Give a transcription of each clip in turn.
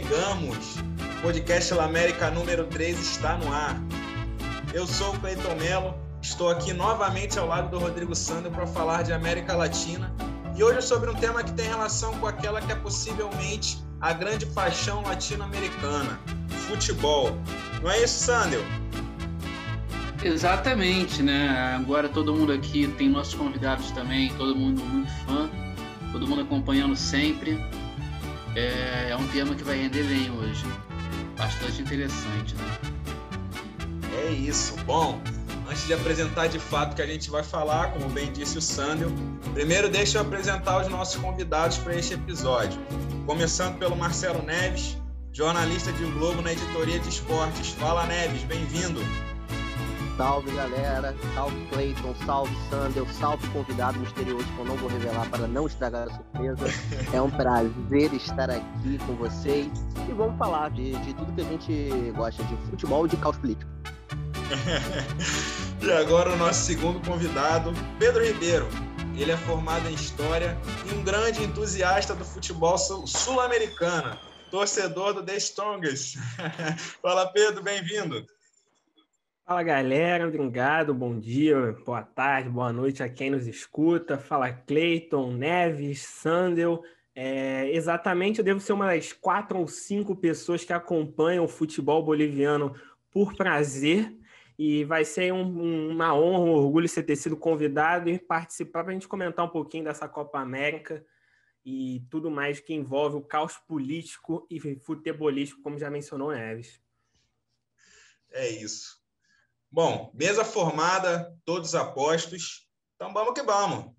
Chegamos! O podcast La América número 3 está no ar. Eu sou o Cleiton Melo, estou aqui novamente ao lado do Rodrigo Sandro para falar de América Latina e hoje sobre um tema que tem relação com aquela que é possivelmente a grande paixão latino-americana, futebol. Não é isso, Sandro? Exatamente, né? Agora todo mundo aqui tem nossos convidados também, todo mundo muito fã, todo mundo acompanhando sempre. É, é um tema que vai render bem hoje. Bastante interessante, né? É isso. Bom, antes de apresentar de fato o que a gente vai falar, como bem disse o Sandro, primeiro deixa eu apresentar os nossos convidados para este episódio. Começando pelo Marcelo Neves, jornalista de Globo na editoria de esportes. Fala, Neves, bem-vindo. Salve galera, salve Clayton, salve Sandel, salve convidado misterioso que eu não vou revelar para não estragar a surpresa. É um prazer estar aqui com vocês e vamos falar de, de tudo que a gente gosta de futebol e de caos político. e agora o nosso segundo convidado, Pedro Ribeiro. Ele é formado em História e um grande entusiasta do futebol sul-americano, torcedor do The Strongest. Fala Pedro, bem-vindo. Fala galera, obrigado, bom dia, boa tarde, boa noite a quem nos escuta. Fala Cleiton, Neves, Sandel. É, exatamente, eu devo ser uma das quatro ou cinco pessoas que acompanham o futebol boliviano por prazer. E vai ser um, uma honra, um orgulho você ter sido convidado e participar para a gente comentar um pouquinho dessa Copa América e tudo mais que envolve o caos político e futebolístico, como já mencionou Neves. É isso. Bom, mesa formada, todos apostos. Então vamos que vamos.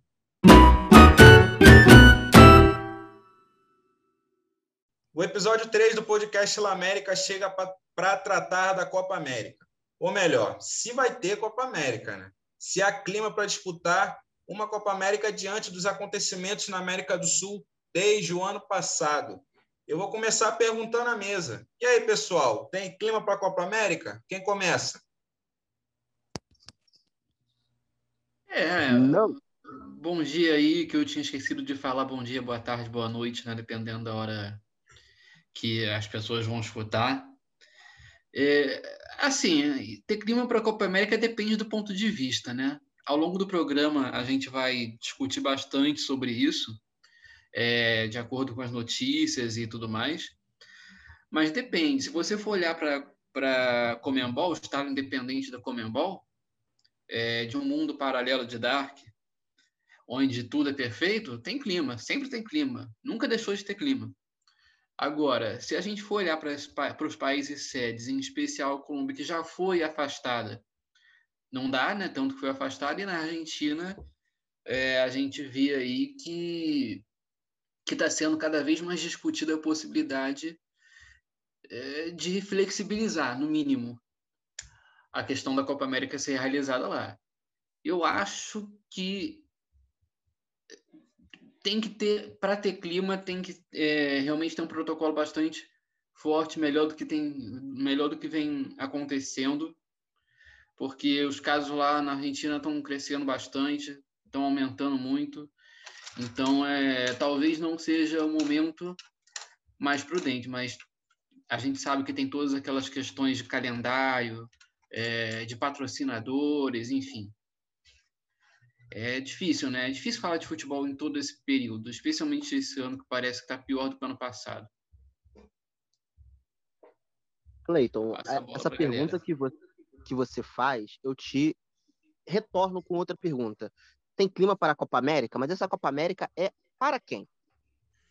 O episódio 3 do podcast La América chega para tratar da Copa América. Ou melhor, se vai ter Copa América, né? Se há clima para disputar uma Copa América diante dos acontecimentos na América do Sul desde o ano passado. Eu vou começar perguntando à mesa. E aí, pessoal, tem clima para a Copa América? Quem começa? É. Não. Bom dia aí, que eu tinha esquecido de falar bom dia, boa tarde, boa noite, né? Dependendo da hora que as pessoas vão escutar. É, assim, ter clima para a Copa América depende do ponto de vista, né? Ao longo do programa a gente vai discutir bastante sobre isso, é, de acordo com as notícias e tudo mais. Mas depende. Se você for olhar para a Comembol, o estado independente da Comembol, é, de um mundo paralelo de Dark, onde tudo é perfeito, tem clima, sempre tem clima, nunca deixou de ter clima. Agora, se a gente for olhar para os países sedes, em especial a Colômbia, que já foi afastada, não dá, né? Tanto que foi afastada, e na Argentina é, a gente vê aí que que está sendo cada vez mais discutida a possibilidade é, de flexibilizar, no mínimo, a questão da Copa América ser realizada lá. Eu acho que tem que ter, para ter clima, tem que é, realmente ter um protocolo bastante forte, melhor do que tem, melhor do que vem acontecendo, porque os casos lá na Argentina estão crescendo bastante, estão aumentando muito. Então, é, talvez não seja o momento mais prudente, mas a gente sabe que tem todas aquelas questões de calendário, é, de patrocinadores, enfim. É difícil, né? É difícil falar de futebol em todo esse período, especialmente esse ano que parece que está pior do que o ano passado. Cleiton, é, essa pergunta que você, que você faz, eu te retorno com outra pergunta. Tem clima para a Copa América, mas essa Copa América é para quem?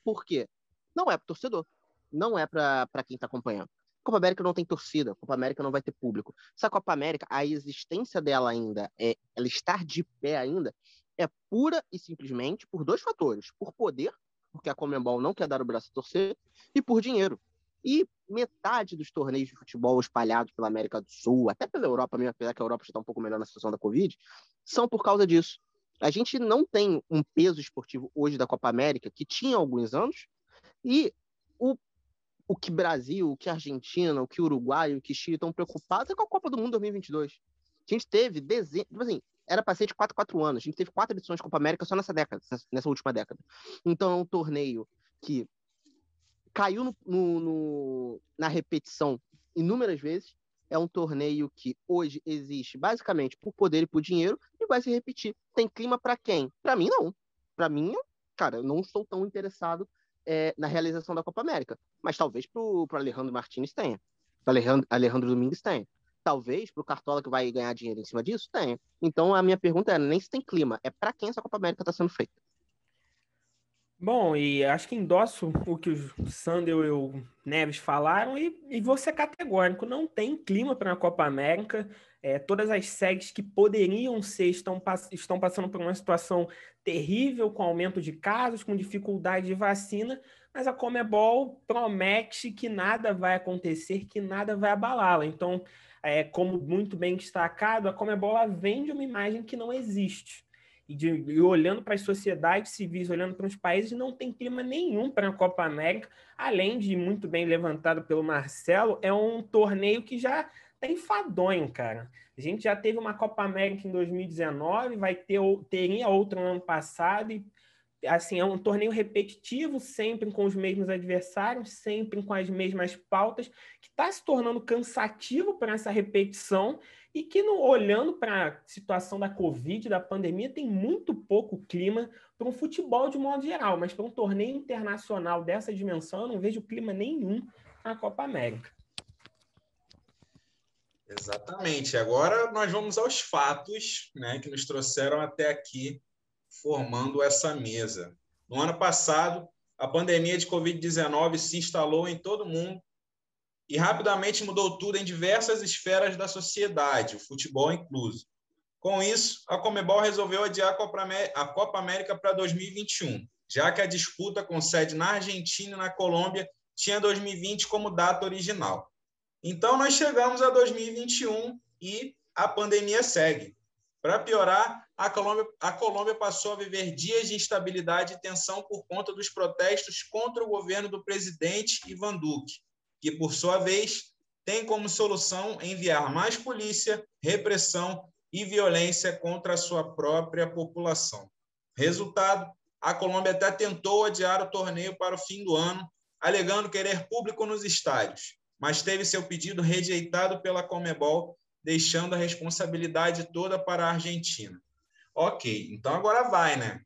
Por quê? Não é para o torcedor, não é para quem está acompanhando. Copa América não tem torcida, Copa América não vai ter público. Essa Copa América, a existência dela ainda, é, ela estar de pé ainda, é pura e simplesmente por dois fatores: por poder, porque a Comembol não quer dar o braço a torcer, e por dinheiro. E metade dos torneios de futebol espalhados pela América do Sul, até pela Europa mesmo, apesar que a Europa já está um pouco melhor na situação da Covid, são por causa disso. A gente não tem um peso esportivo hoje da Copa América que tinha alguns anos, e o o que Brasil, o que Argentina, o que Uruguai, o que Chile estão preocupados é com a Copa do Mundo 2022. A gente teve dezenas, tipo assim, era para ser de 4 4 anos. A gente teve quatro edições de Copa América só nessa década, nessa última década. Então é um torneio que caiu no, no, no, na repetição inúmeras vezes. É um torneio que hoje existe basicamente por poder e por dinheiro e vai se repetir. Tem clima para quem? Para mim, não. Para mim, cara, eu não estou tão interessado é, na realização da Copa América. Mas talvez para o Alejandro Martins tenha. Para Alejandro, Alejandro Domingues tenha. Talvez para o Cartola que vai ganhar dinheiro em cima disso, tenha. Então a minha pergunta é nem se tem clima, é para quem essa Copa América está sendo feita. Bom, e acho que endosso o que o Sandel e o Neves falaram e, e vou ser categórico. Não tem clima para a Copa América. É, todas as séries que poderiam ser estão, estão passando por uma situação terrível, com aumento de casos, com dificuldade de vacina, mas a Comebol promete que nada vai acontecer, que nada vai abalá-la. Então, é, como muito bem destacado, a Comebol vende uma imagem que não existe e, de, e olhando para as sociedades civis, olhando para os países, não tem clima nenhum para a Copa América, além de muito bem levantado pelo Marcelo, é um torneio que já está enfadonho, cara. A gente já teve uma Copa América em 2019, vai ter teria outra no ano passado e assim, é um torneio repetitivo, sempre com os mesmos adversários, sempre com as mesmas pautas, que está se tornando cansativo para essa repetição e que, no, olhando para a situação da Covid, da pandemia, tem muito pouco clima para um futebol de modo geral, mas para um torneio internacional dessa dimensão, eu não vejo clima nenhum na Copa América. Exatamente. Agora nós vamos aos fatos né, que nos trouxeram até aqui, formando essa mesa. No ano passado, a pandemia de Covid-19 se instalou em todo o mundo e rapidamente mudou tudo em diversas esferas da sociedade, o futebol incluso. Com isso, a Comebol resolveu adiar a Copa América para 2021, já que a disputa com sede na Argentina e na Colômbia tinha 2020 como data original. Então, nós chegamos a 2021 e a pandemia segue. Para piorar, a Colômbia, a Colômbia passou a viver dias de instabilidade e tensão por conta dos protestos contra o governo do presidente Ivan Duque, que, por sua vez, tem como solução enviar mais polícia, repressão e violência contra a sua própria população. Resultado: a Colômbia até tentou adiar o torneio para o fim do ano, alegando querer público nos estádios, mas teve seu pedido rejeitado pela Comebol, deixando a responsabilidade toda para a Argentina. Ok, então agora vai, né?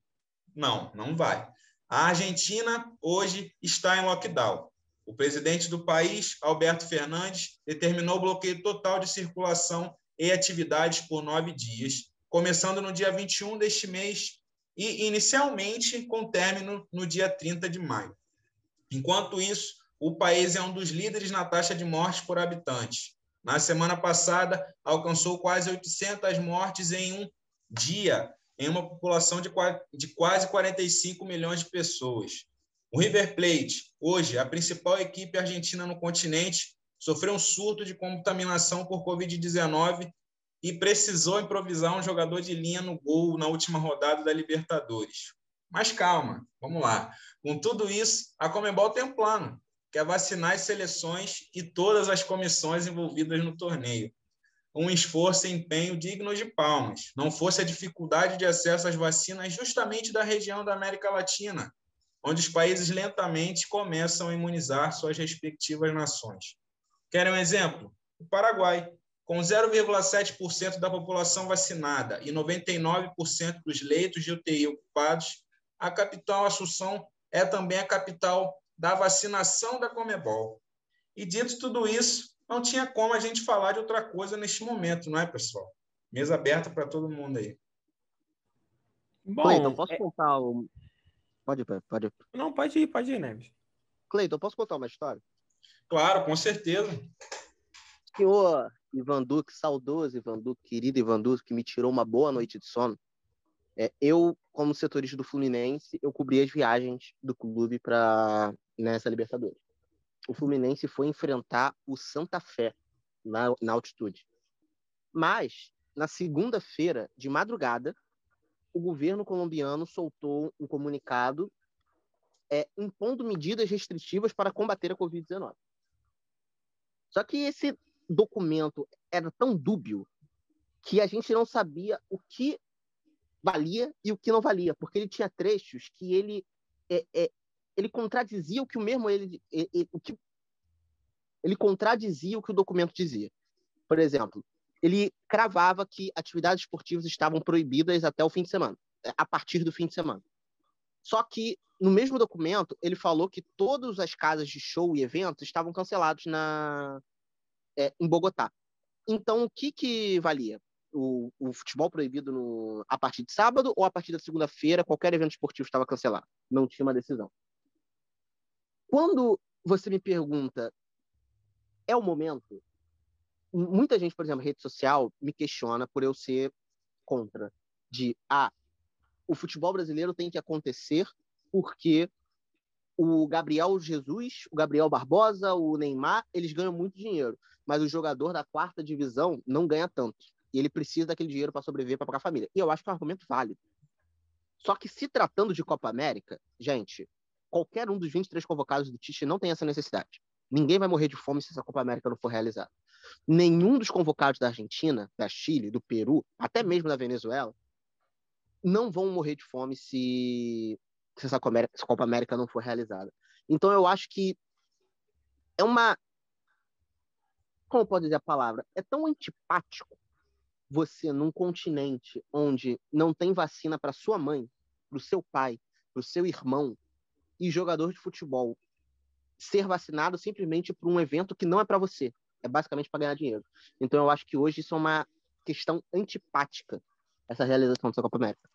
Não, não vai. A Argentina hoje está em lockdown. O presidente do país, Alberto Fernandes, determinou o bloqueio total de circulação e atividades por nove dias, começando no dia 21 deste mês e, inicialmente, com término no dia 30 de maio. Enquanto isso, o país é um dos líderes na taxa de mortes por habitante. Na semana passada, alcançou quase 800 mortes em um dia, em uma população de quase 45 milhões de pessoas. O River Plate, hoje a principal equipe argentina no continente, sofreu um surto de contaminação por Covid-19 e precisou improvisar um jogador de linha no gol na última rodada da Libertadores. Mas calma, vamos lá. Com tudo isso, a Comembol tem um plano, que é vacinar as seleções e todas as comissões envolvidas no torneio. Um esforço e empenho digno de palmas. Não fosse a dificuldade de acesso às vacinas justamente da região da América Latina, onde os países lentamente começam a imunizar suas respectivas nações. Querem um exemplo? O Paraguai, com 0,7% da população vacinada e 99% dos leitos de UTI ocupados, a capital Assunção é também a capital da vacinação da Comebol. E dito tudo isso, não tinha como a gente falar de outra coisa neste momento, não é, pessoal? Mesa aberta para todo mundo aí. Bom, então posso é... contar o, Pode ir, pode ir. Não, pode ir, pode ir, Neves. Cleiton, posso contar uma história? Claro, com certeza. Senhor Ivan Duque, saudoso Ivan Duque, querido Ivan Duque, que me tirou uma boa noite de sono. É, eu, como setorista do Fluminense, eu cobri as viagens do clube para nessa Libertadores. O Fluminense foi enfrentar o Santa Fé na, na altitude. Mas, na segunda-feira, de madrugada, o governo colombiano soltou um comunicado é, impondo medidas restritivas para combater a Covid-19. Só que esse documento era tão dúbio que a gente não sabia o que valia e o que não valia, porque ele tinha trechos que ele é, é, ele contradizia o que o mesmo ele, ele, ele, o que, ele contradizia o que o documento dizia. Por exemplo, ele cravava que atividades esportivas estavam proibidas até o fim de semana, é, a partir do fim de semana. Só que no mesmo documento ele falou que todas as casas de show e eventos estavam cancelados na é, em Bogotá. Então o que que valia? O, o futebol proibido no, a partir de sábado ou a partir da segunda-feira qualquer evento esportivo estava cancelado? Não tinha uma decisão. Quando você me pergunta, é o momento? Muita gente, por exemplo, rede social, me questiona por eu ser contra. De, ah, o futebol brasileiro tem que acontecer porque o Gabriel Jesus, o Gabriel Barbosa, o Neymar, eles ganham muito dinheiro, mas o jogador da quarta divisão não ganha tanto. E ele precisa daquele dinheiro para sobreviver, para pagar a família. E eu acho que é um argumento válido. Só que se tratando de Copa América, gente, qualquer um dos 23 convocados do Tite não tem essa necessidade. Ninguém vai morrer de fome se essa Copa América não for realizada. Nenhum dos convocados da Argentina, da Chile, do Peru, até mesmo da Venezuela, não vão morrer de fome se, se essa Copa América não for realizada. Então eu acho que é uma. Como pode dizer a palavra? É tão antipático você, num continente onde não tem vacina para sua mãe, para o seu pai, para o seu irmão, e jogador de futebol ser vacinado simplesmente por um evento que não é para você, é basicamente para ganhar dinheiro. Então eu acho que hoje isso é uma questão antipática, essa realização dessa Copa América.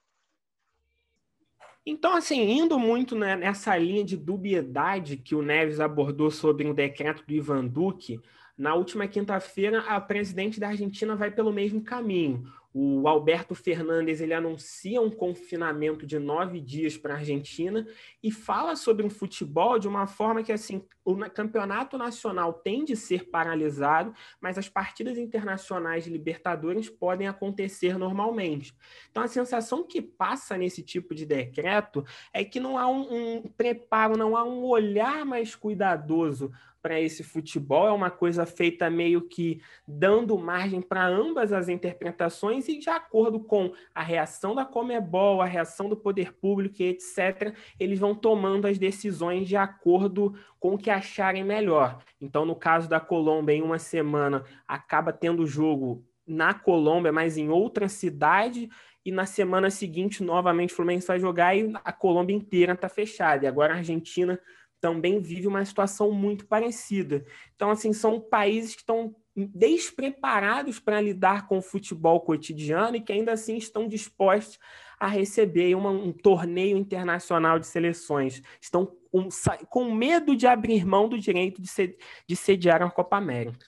Então, assim, indo muito né, nessa linha de dubiedade que o Neves abordou sobre o decreto do Ivan Duque, na última quinta-feira a presidente da Argentina vai pelo mesmo caminho. O Alberto Fernandes ele anuncia um confinamento de nove dias para a Argentina e fala sobre um futebol de uma forma que assim o campeonato nacional tem de ser paralisado, mas as partidas internacionais de Libertadores podem acontecer normalmente. Então a sensação que passa nesse tipo de decreto é que não há um, um preparo, não há um olhar mais cuidadoso para esse futebol, é uma coisa feita meio que dando margem para ambas as interpretações e de acordo com a reação da Comebol, a reação do poder público etc., eles vão tomando as decisões de acordo com o que acharem melhor. Então, no caso da Colômbia, em uma semana acaba tendo jogo na Colômbia, mas em outra cidade, e na semana seguinte, novamente, o Fluminense vai jogar e a Colômbia inteira está fechada. E agora a Argentina também vive uma situação muito parecida. Então, assim, são países que estão despreparados para lidar com o futebol cotidiano e que ainda assim estão dispostos a receber uma, um torneio internacional de seleções. Estão com, com, medo de abrir mão do direito de, sed, de sediar a Copa América.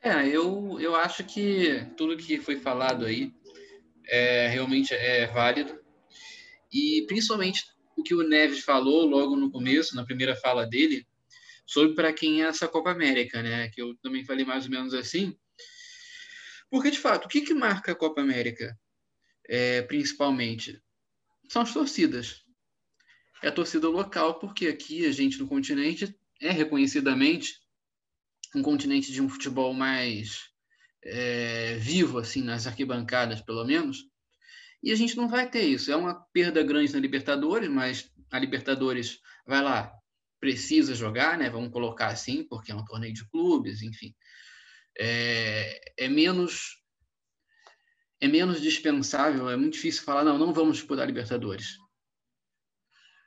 É, eu, eu acho que tudo que foi falado aí é, realmente é válido. E principalmente o que o Neves falou logo no começo, na primeira fala dele, sobre para quem é essa Copa América, né? Que eu também falei mais ou menos assim. Porque, de fato, o que, que marca a Copa América, é, principalmente? São as torcidas. É a torcida local, porque aqui a gente no continente é reconhecidamente um continente de um futebol mais é, vivo, assim, nas arquibancadas, pelo menos. E a gente não vai ter isso. É uma perda grande na Libertadores, mas a Libertadores vai lá, precisa jogar, né? Vamos colocar assim, porque é um torneio de clubes, enfim. É, é menos é menos dispensável, é muito difícil falar, não, não vamos disputar Libertadores.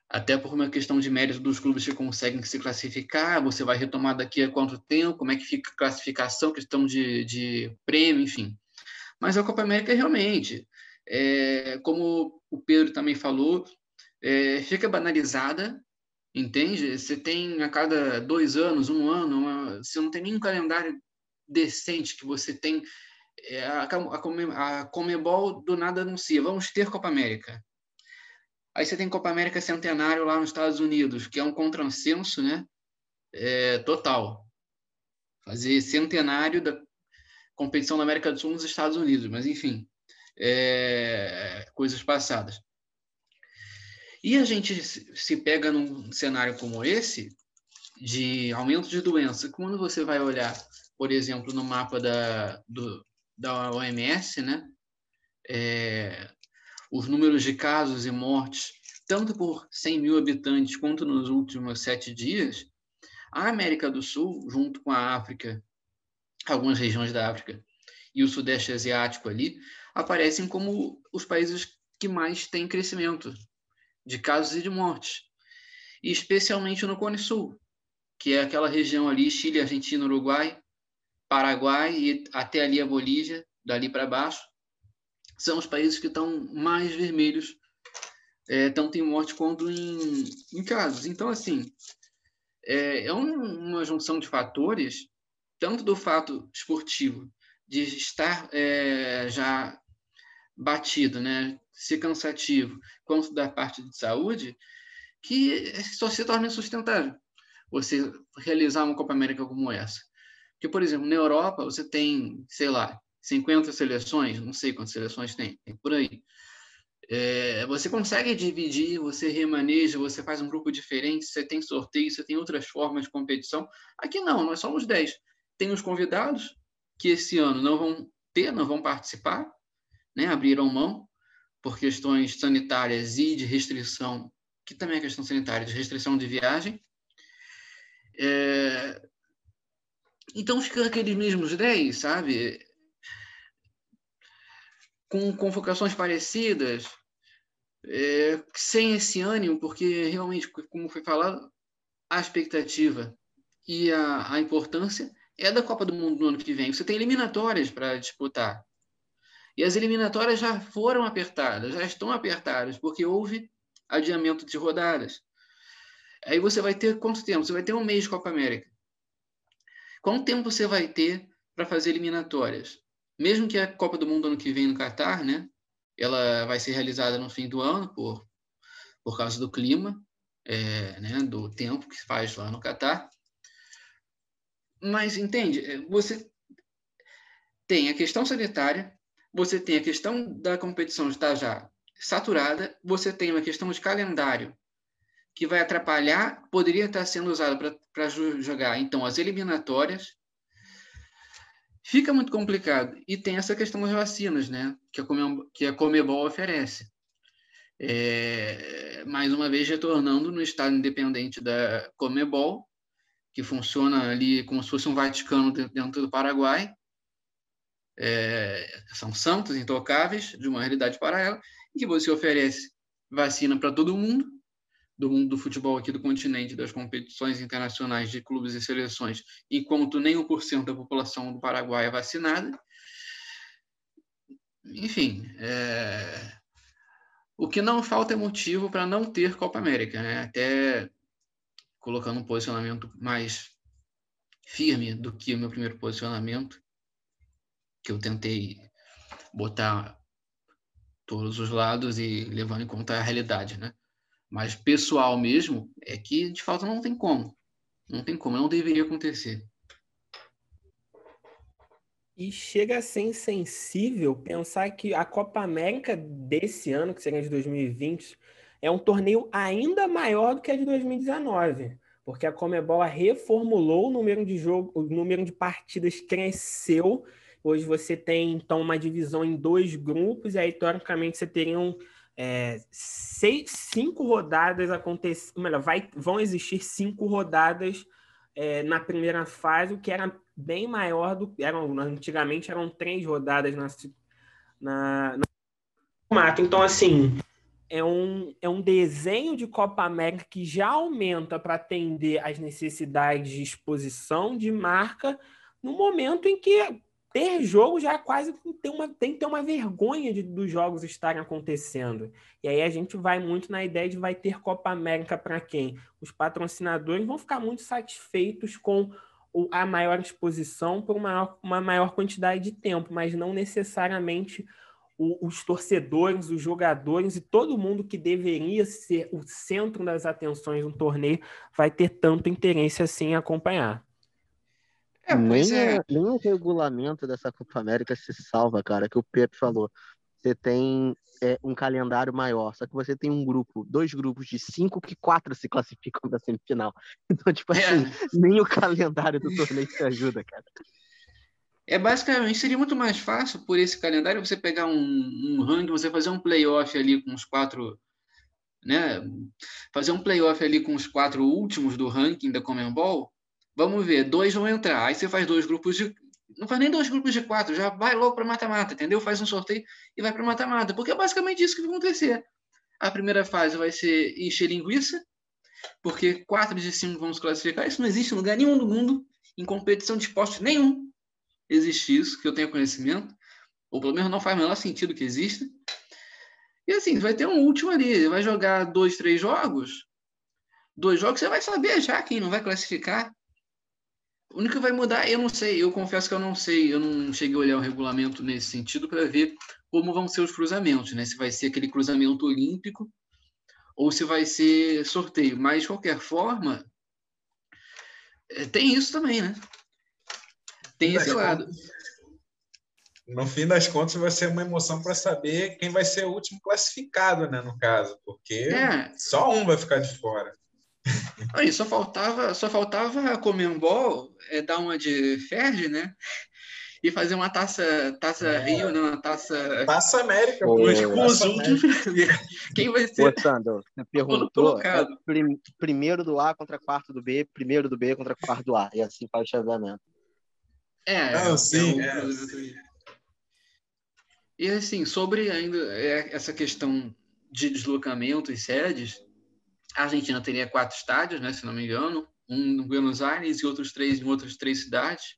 Até por uma questão de mérito dos clubes que conseguem se classificar, você vai retomar daqui a quanto tempo, como é que fica a classificação, questão de, de prêmio, enfim. Mas a Copa América realmente, é, como o Pedro também falou, é, fica banalizada, entende? Você tem a cada dois anos, um ano, uma, você não tem nenhum calendário decente que você tem. É, a, a, a Comebol do nada anuncia, vamos ter Copa América. Aí você tem Copa América Centenário lá nos Estados Unidos, que é um contrassenso né? É, total. Fazer centenário da competição da América do Sul nos Estados Unidos, mas enfim é, coisas passadas. E a gente se pega num cenário como esse, de aumento de doença, quando você vai olhar, por exemplo, no mapa da, do, da OMS, né, é, os números de casos e mortes tanto por 100 mil habitantes quanto nos últimos sete dias, a América do Sul, junto com a África, algumas regiões da África e o Sudeste Asiático ali, aparecem como os países que mais têm crescimento de casos e de mortes, e especialmente no Cone Sul, que é aquela região ali, Chile, Argentina, Uruguai, Paraguai e até ali a Bolívia, dali para baixo, são os países que estão mais vermelhos, é, tanto em morte quanto em, em casos. Então, assim, é, é uma junção de fatores, tanto do fato esportivo, de estar é, já batido, né, ser cansativo, quanto da parte de saúde, que só se torna insustentável você realizar uma Copa América como essa. Porque, por exemplo, na Europa, você tem, sei lá, 50 seleções, não sei quantas seleções tem, tem por aí. É, você consegue dividir, você remaneja, você faz um grupo diferente, você tem sorteio, você tem outras formas de competição. Aqui não, nós somos 10. Tem os convidados, que esse ano não vão ter, não vão participar, né? abriram mão por questões sanitárias e de restrição, que também é questão sanitária, de restrição de viagem. É... Então fica aqueles mesmos 10, sabe? Com convocações parecidas, é... sem esse ânimo, porque realmente, como foi falado, a expectativa e a, a importância é da Copa do Mundo no ano que vem. Você tem eliminatórias para disputar. E as eliminatórias já foram apertadas, já estão apertadas, porque houve adiamento de rodadas. Aí você vai ter quanto tempo? Você vai ter um mês de Copa América. Quanto tempo você vai ter para fazer eliminatórias? Mesmo que a Copa do Mundo ano que vem no Catar, né? Ela vai ser realizada no fim do ano por, por causa do clima, é, né? do tempo que faz lá no Catar. Mas entende? É, você tem a questão sanitária, você tem a questão da competição estar já saturada, você tem uma questão de calendário que vai atrapalhar, poderia estar sendo usado para jogar, então, as eliminatórias. Fica muito complicado. E tem essa questão das vacinas, né? Que a, Comebol, que a Comebol oferece. É, mais uma vez, retornando no estado independente da Comebol, que funciona ali como se fosse um Vaticano dentro do Paraguai. É, são santos intocáveis de uma realidade paralela, em que você oferece vacina para todo mundo, do mundo do futebol aqui do continente, das competições internacionais de clubes e seleções, enquanto nem 1% da população do Paraguai é vacinada. Enfim, é... o que não falta é motivo para não ter Copa América, né? até colocando um posicionamento mais firme do que o meu primeiro posicionamento, que eu tentei botar todos os lados e levando em conta a realidade, né? Mas pessoal mesmo é que de fato não tem como. Não tem como, não deveria acontecer. E chega a ser insensível pensar que a Copa América desse ano, que seria de 2020, é um torneio ainda maior do que a de 2019, porque a Comebol reformulou o número de jogo, o número de partidas cresceu. Hoje você tem então uma divisão em dois grupos, e aí teoricamente você teria um, é, seis, cinco rodadas acontecendo, melhor, vai, vão existir cinco rodadas é, na primeira fase, o que era bem maior do que eram antigamente eram três rodadas na, na, na então assim é um, é um desenho de Copa América que já aumenta para atender às necessidades de exposição de marca no momento em que ter jogo já é quase tem, uma, tem que ter uma vergonha de, dos jogos estarem acontecendo. E aí a gente vai muito na ideia de vai ter Copa América para quem? Os patrocinadores vão ficar muito satisfeitos com a maior exposição por uma, uma maior quantidade de tempo, mas não necessariamente os torcedores, os jogadores e todo mundo que deveria ser o centro das atenções do torneio vai ter tanto interesse assim em acompanhar. É, nem, é. nem o regulamento dessa Copa América se salva, cara, que o Pepe falou. Você tem é, um calendário maior, só que você tem um grupo, dois grupos de cinco que quatro se classificam para semifinal. Então, tipo é. assim, nem o calendário do torneio te ajuda, cara. É basicamente, seria muito mais fácil por esse calendário você pegar um, um ranking, você fazer um playoff ali com os quatro né? Fazer um playoff ali com os quatro últimos do ranking da Comembol, vamos ver, dois vão entrar. Aí você faz dois grupos de. Não faz nem dois grupos de quatro, já vai logo para mata-mata, entendeu? Faz um sorteio e vai para mata-mata, porque é basicamente isso que vai acontecer. A primeira fase vai ser encher linguiça, porque quatro de cinco vão se classificar. Isso não existe em lugar nenhum do mundo, em competição de esporte nenhum. Existe isso, que eu tenho conhecimento, ou pelo menos não faz o menor sentido que exista. E assim, vai ter um último ali, vai jogar dois, três jogos, dois jogos, você vai saber já quem não vai classificar. O único que vai mudar, eu não sei, eu confesso que eu não sei, eu não cheguei a olhar o regulamento nesse sentido para ver como vão ser os cruzamentos, né? Se vai ser aquele cruzamento olímpico ou se vai ser sorteio. Mas, de qualquer forma, é, tem isso também, né? Tem esse lado. No fim das contas, vai ser uma emoção para saber quem vai ser o último classificado, né? No caso, porque é. só um vai ficar de fora. Aí, só faltava, só faltava a Comembol é, dar uma de Ferdi, né? E fazer uma taça, taça é. Rio, né? Uma taça. Taça América, pô. Com os últimos. Quem vai ser? Ô, Sandro, você perguntou. É, prim, primeiro do A contra quarto do B, primeiro do B contra quarto do A. E assim faz o chaveamento. É, Não, é sim. É. E assim, sobre ainda é, essa questão de deslocamento e sedes, a Argentina teria quatro estádios, né, se não me engano, um em Buenos Aires e outros três em outras três cidades,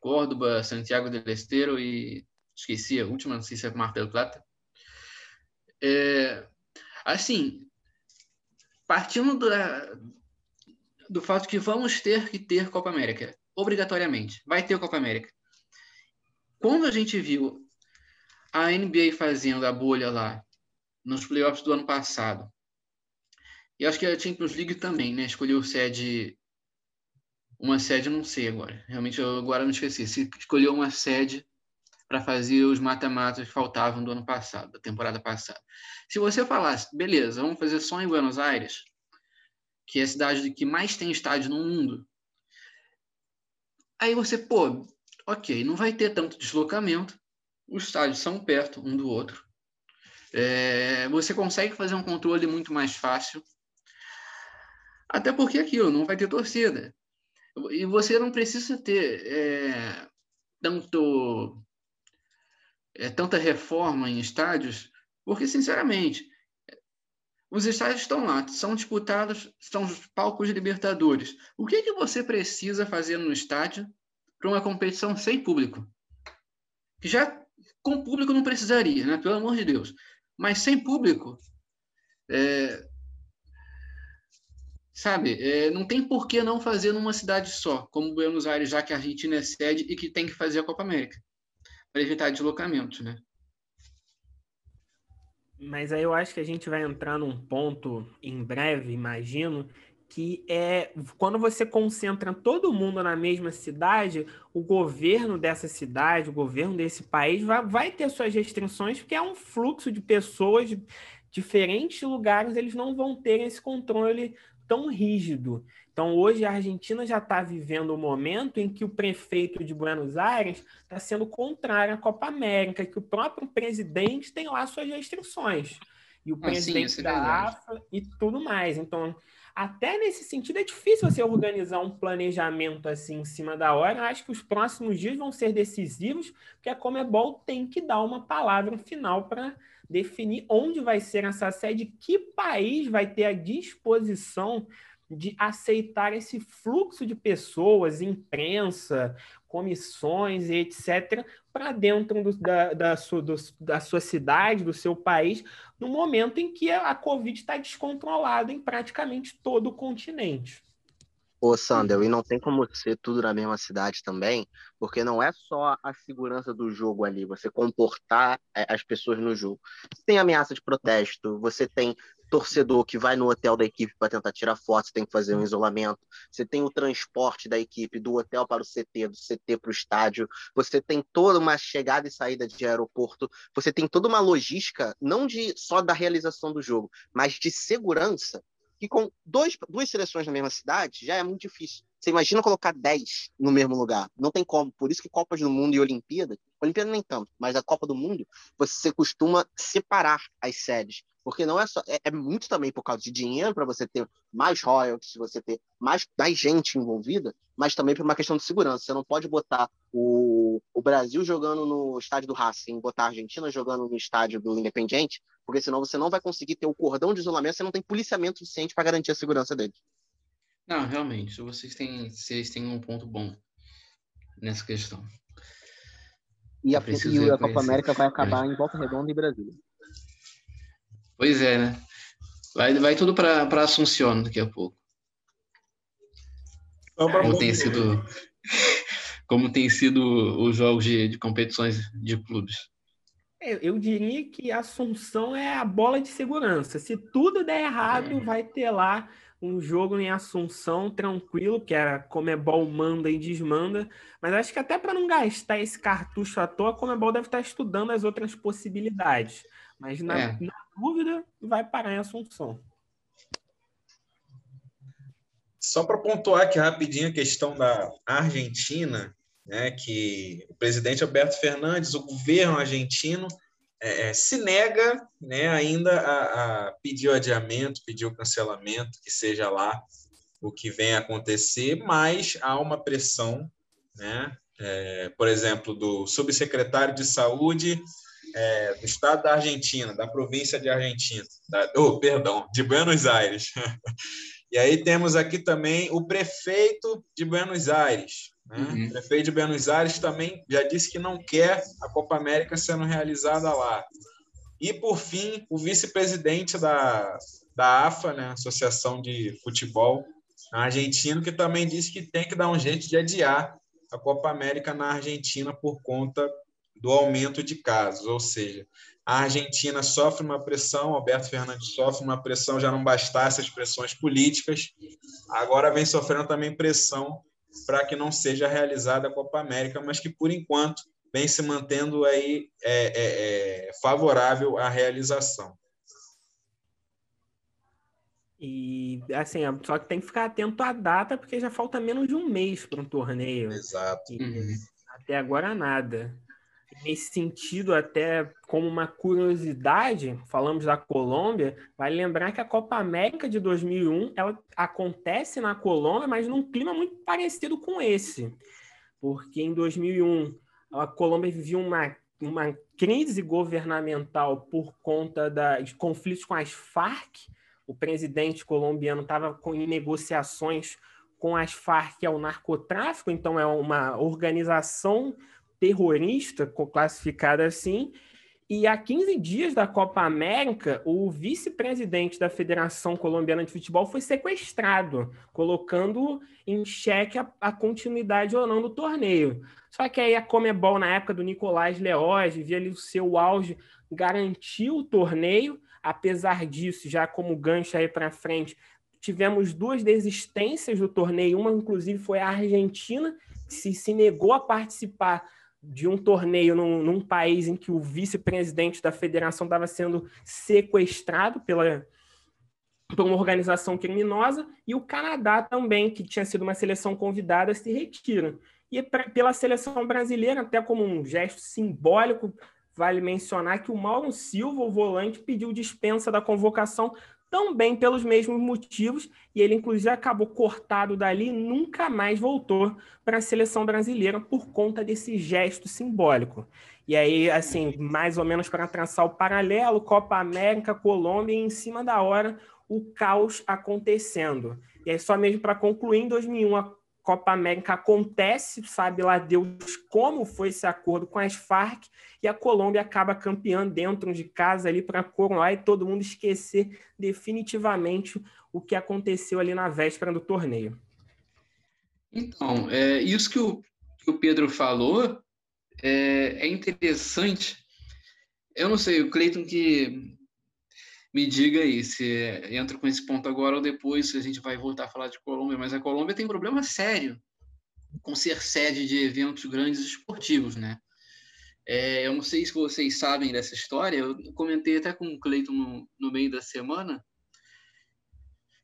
Córdoba, Santiago del Estero e esqueci a última, não sei se é Mar del Plata. É, assim, partindo da, do fato que vamos ter que ter Copa América, obrigatoriamente, vai ter Copa América. Quando a gente viu a NBA fazendo a bolha lá nos playoffs do ano passado, e acho que a Champions League também, né? Escolheu sede. Uma sede, não sei agora. Realmente, eu agora não esqueci. Se escolheu uma sede para fazer os mata-matas que faltavam do ano passado, da temporada passada. Se você falasse, beleza, vamos fazer só em Buenos Aires, que é a cidade que mais tem estádio no mundo. Aí você, pô, ok, não vai ter tanto deslocamento, os estádios são perto um do outro. É, você consegue fazer um controle muito mais fácil. Até porque aquilo não vai ter torcida. E você não precisa ter é, tanto é, tanta reforma em estádios, porque, sinceramente, os estádios estão lá, são disputados, são os palcos de Libertadores. O que, que você precisa fazer no estádio para uma competição sem público? Que já com público não precisaria, né? pelo amor de Deus. Mas sem público, é, Sabe, é, não tem por que não fazer numa cidade só, como Buenos Aires, já que a Argentina é sede e que tem que fazer a Copa América, para evitar deslocamentos, né? Mas aí eu acho que a gente vai entrar num ponto em breve, imagino, que é quando você concentra todo mundo na mesma cidade, o governo dessa cidade, o governo desse país vai, vai ter suas restrições, porque é um fluxo de pessoas de diferentes lugares, eles não vão ter esse controle tão rígido. Então, hoje a Argentina já está vivendo o um momento em que o prefeito de Buenos Aires está sendo contrário à Copa América, que o próprio presidente tem lá suas restrições. E o ah, presidente sim, é da AFA e tudo mais. Então, até nesse sentido, é difícil você organizar um planejamento assim em cima da hora. Eu acho que os próximos dias vão ser decisivos, porque a Comebol tem que dar uma palavra final para definir onde vai ser essa sede, que país vai ter a disposição de aceitar esse fluxo de pessoas, imprensa, comissões e etc., para dentro do, da, da, sua, do, da sua cidade, do seu país, no momento em que a Covid está descontrolada em praticamente todo o continente. Ô, Sandel, e não tem como ser tudo na mesma cidade também, porque não é só a segurança do jogo ali, você comportar é, as pessoas no jogo. Você tem ameaça de protesto, você tem torcedor que vai no hotel da equipe para tentar tirar foto, você tem que fazer um isolamento. Você tem o transporte da equipe do hotel para o CT, do CT para o estádio. Você tem toda uma chegada e saída de aeroporto. Você tem toda uma logística, não de só da realização do jogo, mas de segurança que com dois, duas seleções na mesma cidade já é muito difícil. Você imagina colocar 10 no mesmo lugar. Não tem como. Por isso que Copas do Mundo e Olimpíada, Olimpíada nem tanto, mas a Copa do Mundo, você costuma separar as sedes. Porque não é só. É, é muito também por causa de dinheiro, para você ter mais royalties, você ter mais, mais gente envolvida, mas também por uma questão de segurança. Você não pode botar o, o Brasil jogando no estádio do Racing, botar a Argentina jogando no estádio do Independiente, porque senão você não vai conseguir ter o cordão de isolamento, você não tem policiamento suficiente para garantir a segurança deles. Não, realmente, vocês têm, vocês têm um ponto bom nessa questão. E a, e a Copa América vai acabar é. em Volta Redonda e Brasília. Pois é, né? Vai, vai tudo para Assunção daqui a pouco. Como tem sido como tem sido os jogos de, de competições de clubes. É, eu diria que Assunção é a bola de segurança. Se tudo der errado, é. vai ter lá um jogo em Assunção tranquilo, que a Comebol manda e desmanda. Mas acho que até para não gastar esse cartucho à toa, a Comebol deve estar estudando as outras possibilidades. Mas na, é. na dúvida, vai parar em Assunção. Só para pontuar aqui rapidinho a questão da Argentina, né, que o presidente Alberto Fernandes, o governo argentino, é, é se nega né, ainda a, a pedir o adiamento, pedir o cancelamento, que seja lá o que vem acontecer, mas há uma pressão, né, é, por exemplo, do subsecretário de Saúde é, do estado da Argentina, da província de Argentina, da, oh, perdão, de Buenos Aires. e aí temos aqui também o prefeito de Buenos Aires. Né? Uhum. O prefeito de Buenos Aires também já disse que não quer a Copa América sendo realizada lá. E, por fim, o vice-presidente da, da AFA, né, Associação de Futebol Argentino, que também disse que tem que dar um jeito de adiar a Copa América na Argentina por conta do aumento de casos, ou seja, a Argentina sofre uma pressão, Alberto Fernandes sofre uma pressão, já não bastasse as pressões políticas, agora vem sofrendo também pressão para que não seja realizada a Copa América, mas que por enquanto vem se mantendo aí é, é, é, favorável à realização. E assim, só que tem que ficar atento à data, porque já falta menos de um mês para um torneio. Exato. E, uhum. Até agora nada nesse sentido, até como uma curiosidade, falamos da Colômbia, vai lembrar que a Copa América de 2001 ela acontece na Colômbia, mas num clima muito parecido com esse, porque em 2001 a Colômbia vivia uma, uma crise governamental por conta da, de conflitos com as Farc. O presidente colombiano estava em negociações com as Farc, que é o narcotráfico, então é uma organização terrorista, classificada assim. E há 15 dias da Copa América, o vice-presidente da Federação Colombiana de Futebol foi sequestrado, colocando em xeque a, a, continuidade ou não do torneio. Só que aí a Comebol, na época do Nicolás Leoz, via ali o seu auge, garantiu o torneio. Apesar disso, já como gancho aí para frente, tivemos duas desistências do torneio. Uma, inclusive, foi a Argentina, que se, se negou a participar de um torneio num, num país em que o vice-presidente da federação estava sendo sequestrado pela, por uma organização criminosa, e o Canadá também, que tinha sido uma seleção convidada, se retira. E pra, pela seleção brasileira, até como um gesto simbólico, vale mencionar que o Mauro Silva, o volante, pediu dispensa da convocação também pelos mesmos motivos, e ele inclusive acabou cortado dali nunca mais voltou para a seleção brasileira por conta desse gesto simbólico. E aí, assim, mais ou menos para traçar o paralelo, Copa América, Colômbia, e em cima da hora, o caos acontecendo. E aí, só mesmo para concluir, em 2001, a Copa América acontece, sabe lá Deus como foi esse acordo com as Farc, e a Colômbia acaba campeã dentro de casa ali para coroar e todo mundo esquecer definitivamente o que aconteceu ali na véspera do torneio. Então, é, isso que o, que o Pedro falou é, é interessante. Eu não sei, o Cleiton que me diga aí se entra com esse ponto agora ou depois, se a gente vai voltar a falar de Colômbia, mas a Colômbia tem problema sério com ser sede de eventos grandes esportivos, né? É, eu não sei se vocês sabem dessa história, eu comentei até com o Cleiton no, no meio da semana,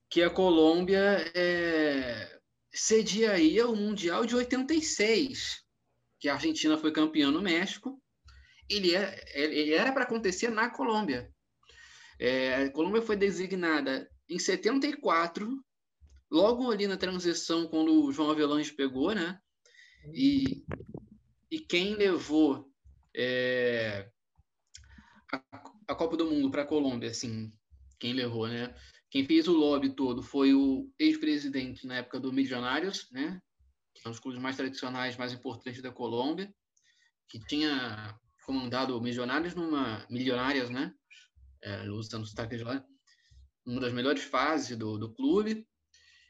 que a Colômbia é, sediaria o Mundial de 86, que a Argentina foi campeã no México, ele, é, ele era para acontecer na Colômbia. É, a Colômbia foi designada em 74, logo ali na transição, quando o João Avelange pegou, né? E, e quem levou é, a, a, Copa do Mundo para a Colômbia, assim, quem levou, né? Quem fez o lobby todo foi o ex-presidente na época do Milionários, né? Que são os clubes mais tradicionais, mais importantes da Colômbia, que tinha comandado Milionários numa Milionárias, né? É, usando o sotaque de lá, uma das melhores fases do, do clube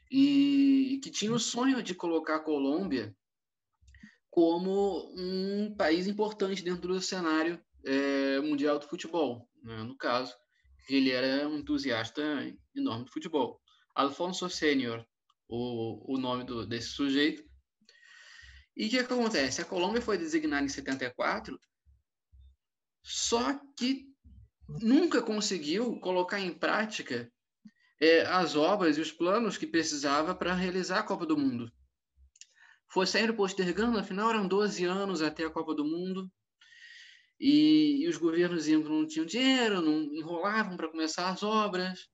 e que tinha o sonho de colocar a Colômbia como um país importante dentro do cenário é, mundial do futebol, né? no caso, ele era um entusiasta enorme de futebol. Alfonso Sênior, o, o nome do, desse sujeito. E o que acontece? A Colômbia foi designada em 74, só que nunca conseguiu colocar em prática é, as obras e os planos que precisava para realizar a Copa do Mundo. Foi saindo postergando, afinal eram 12 anos até a Copa do Mundo, e, e os governos não tinham dinheiro, não enrolavam para começar as obras.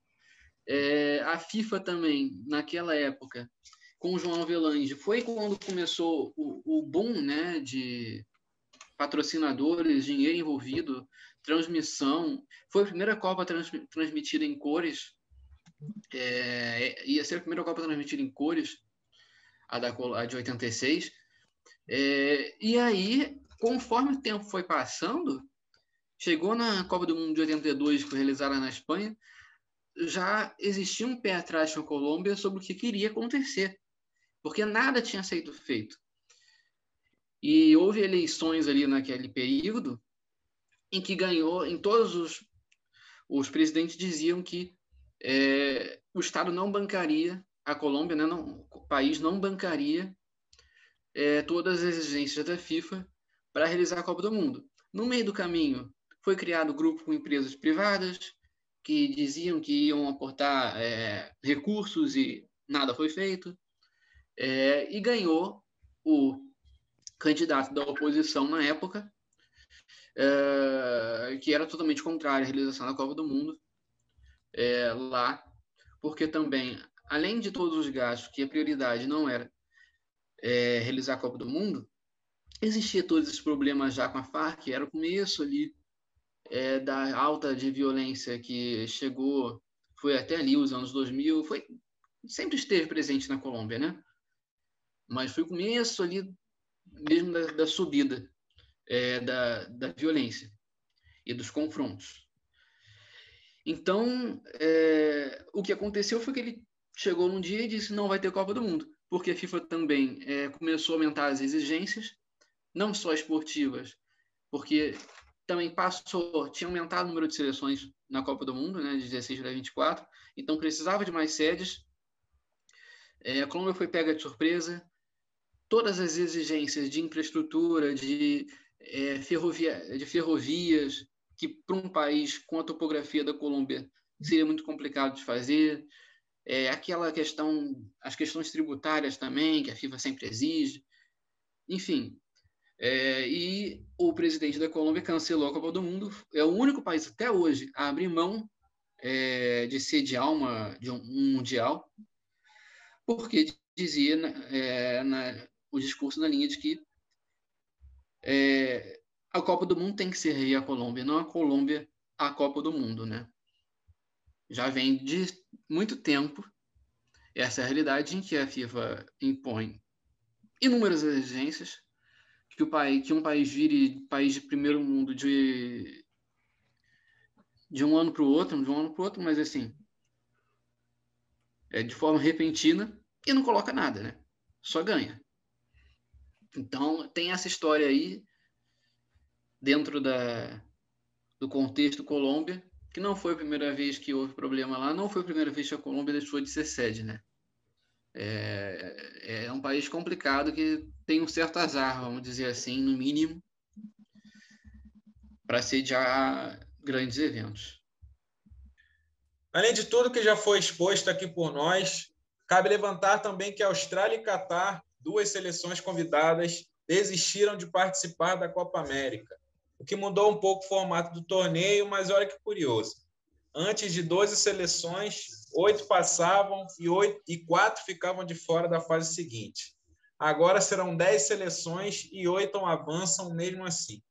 É, a FIFA também, naquela época, com o João Avelange, foi quando começou o, o boom né, de patrocinadores, dinheiro envolvido, transmissão. Foi a primeira Copa trans, transmitida em cores. É, ia ser a primeira Copa transmitida em cores, a, da, a de 86. É, e aí, conforme o tempo foi passando, chegou na Copa do Mundo de 82, que foi realizada na Espanha, já existia um pé atrás com a Colômbia sobre o que queria acontecer, porque nada tinha sido feito. E houve eleições ali naquele período em que ganhou, em todos os, os presidentes diziam que é, o Estado não bancaria a Colômbia, né, não, o país não bancaria é, todas as exigências da FIFA para realizar a Copa do Mundo. No meio do caminho, foi criado um grupo com empresas privadas que diziam que iam aportar é, recursos e nada foi feito. É, e ganhou o candidato da oposição na época, é, que era totalmente contrário à realização da Copa do Mundo é, lá, porque também, além de todos os gastos, que a prioridade não era é, realizar a Copa do Mundo, existia todos esses problemas já com a Farc, era o começo ali é, da alta de violência que chegou, foi até ali os anos 2000, foi sempre esteve presente na Colômbia, né? Mas foi o começo ali mesmo da, da subida é, da, da violência e dos confrontos. Então, é, o que aconteceu foi que ele chegou num dia e disse não vai ter Copa do Mundo, porque a FIFA também é, começou a aumentar as exigências, não só esportivas, porque também passou, tinha aumentado o número de seleções na Copa do Mundo, né, de 16 para 24, então precisava de mais sedes. É, a Colômbia foi pega de surpresa, todas as exigências de infraestrutura, de, é, ferrovia, de ferrovias, que para um país com a topografia da Colômbia seria muito complicado de fazer. É, aquela questão, as questões tributárias também, que a FIFA sempre exige. Enfim, é, e o presidente da Colômbia cancelou a Copa do Mundo. É o único país até hoje a abrir mão é, de uma, de um, um mundial, porque dizia é, na, o discurso na linha de que é, a Copa do Mundo tem que ser a Colômbia, não a Colômbia a Copa do Mundo, né? Já vem de muito tempo essa realidade em que a FIFA impõe inúmeras exigências que o país, que um país vire país de primeiro mundo de de um ano para o outro, de um ano para o outro, mas assim é de forma repentina e não coloca nada, né? Só ganha. Então, tem essa história aí, dentro da, do contexto Colômbia, que não foi a primeira vez que houve problema lá, não foi a primeira vez que a Colômbia deixou de ser sede, né? É, é um país complicado que tem um certo azar, vamos dizer assim, no mínimo, para sediar grandes eventos. Além de tudo que já foi exposto aqui por nós, cabe levantar também que Austrália e Catar duas seleções convidadas desistiram de participar da Copa América, o que mudou um pouco o formato do torneio, mas olha que curioso. antes de 12 seleções, oito passavam e, oito, e quatro ficavam de fora da fase seguinte. Agora serão 10 seleções e oito avançam mesmo assim.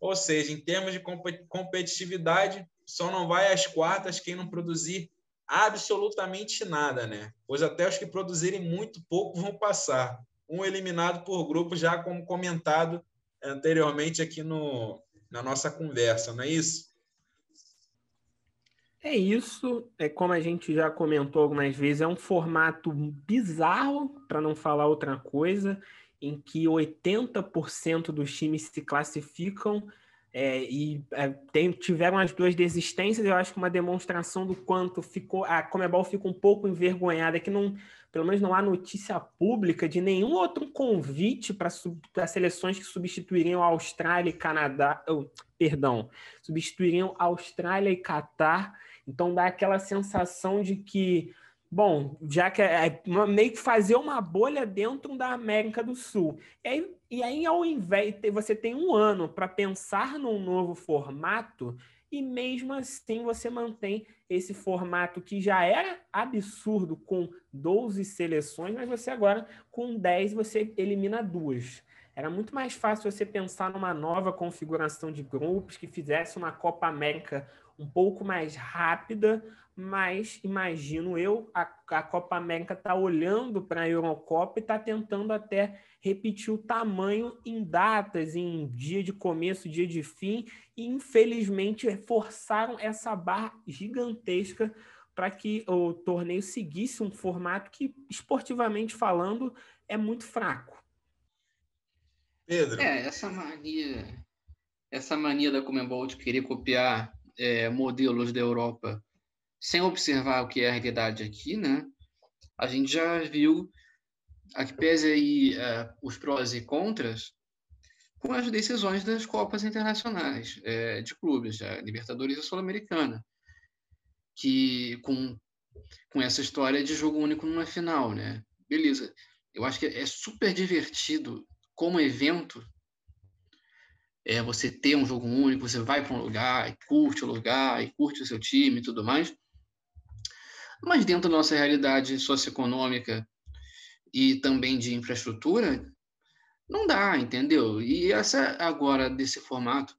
Ou seja, em termos de competitividade, só não vai às quartas quem não produzir absolutamente nada, né? Pois até os que produzirem muito pouco vão passar. Um eliminado por grupo, já como comentado anteriormente aqui no, na nossa conversa, não é isso? É isso, é como a gente já comentou algumas vezes, é um formato bizarro, para não falar outra coisa, em que 80% dos times se classificam é, e é, tem, tiveram as duas desistências, eu acho que uma demonstração do quanto ficou a Comebol fica um pouco envergonhada, que não, pelo menos não há notícia pública de nenhum outro convite para seleções que substituiriam a Austrália e Canadá, oh, perdão, substituiriam a Austrália e Catar então dá aquela sensação de que, bom, já que é, é meio que fazer uma bolha dentro da América do Sul. E aí, e aí ao invés você tem um ano para pensar num novo formato, e mesmo assim você mantém esse formato que já era absurdo com 12 seleções, mas você agora com 10 você elimina duas. Era muito mais fácil você pensar numa nova configuração de grupos que fizesse uma Copa América um pouco mais rápida, mas imagino eu, a, a Copa América está olhando para a Eurocopa e está tentando até repetir o tamanho em datas, em dia de começo, dia de fim, e infelizmente forçaram essa barra gigantesca para que o torneio seguisse um formato que, esportivamente falando, é muito fraco. Pedro. É, essa mania, essa mania da Comembol de querer copiar é, modelos da Europa sem observar o que é a realidade aqui, né? A gente já viu, a que pese aí é, os prós e contras, com as decisões das Copas Internacionais é, de clubes, a Libertadores e a Sul-Americana, que com, com essa história de jogo único numa final, né? Beleza, eu acho que é super divertido como evento é, você ter um jogo único, você vai para um lugar e curte o lugar, e curte o seu time e tudo mais. Mas dentro da nossa realidade socioeconômica e também de infraestrutura, não dá, entendeu? E essa agora desse formato,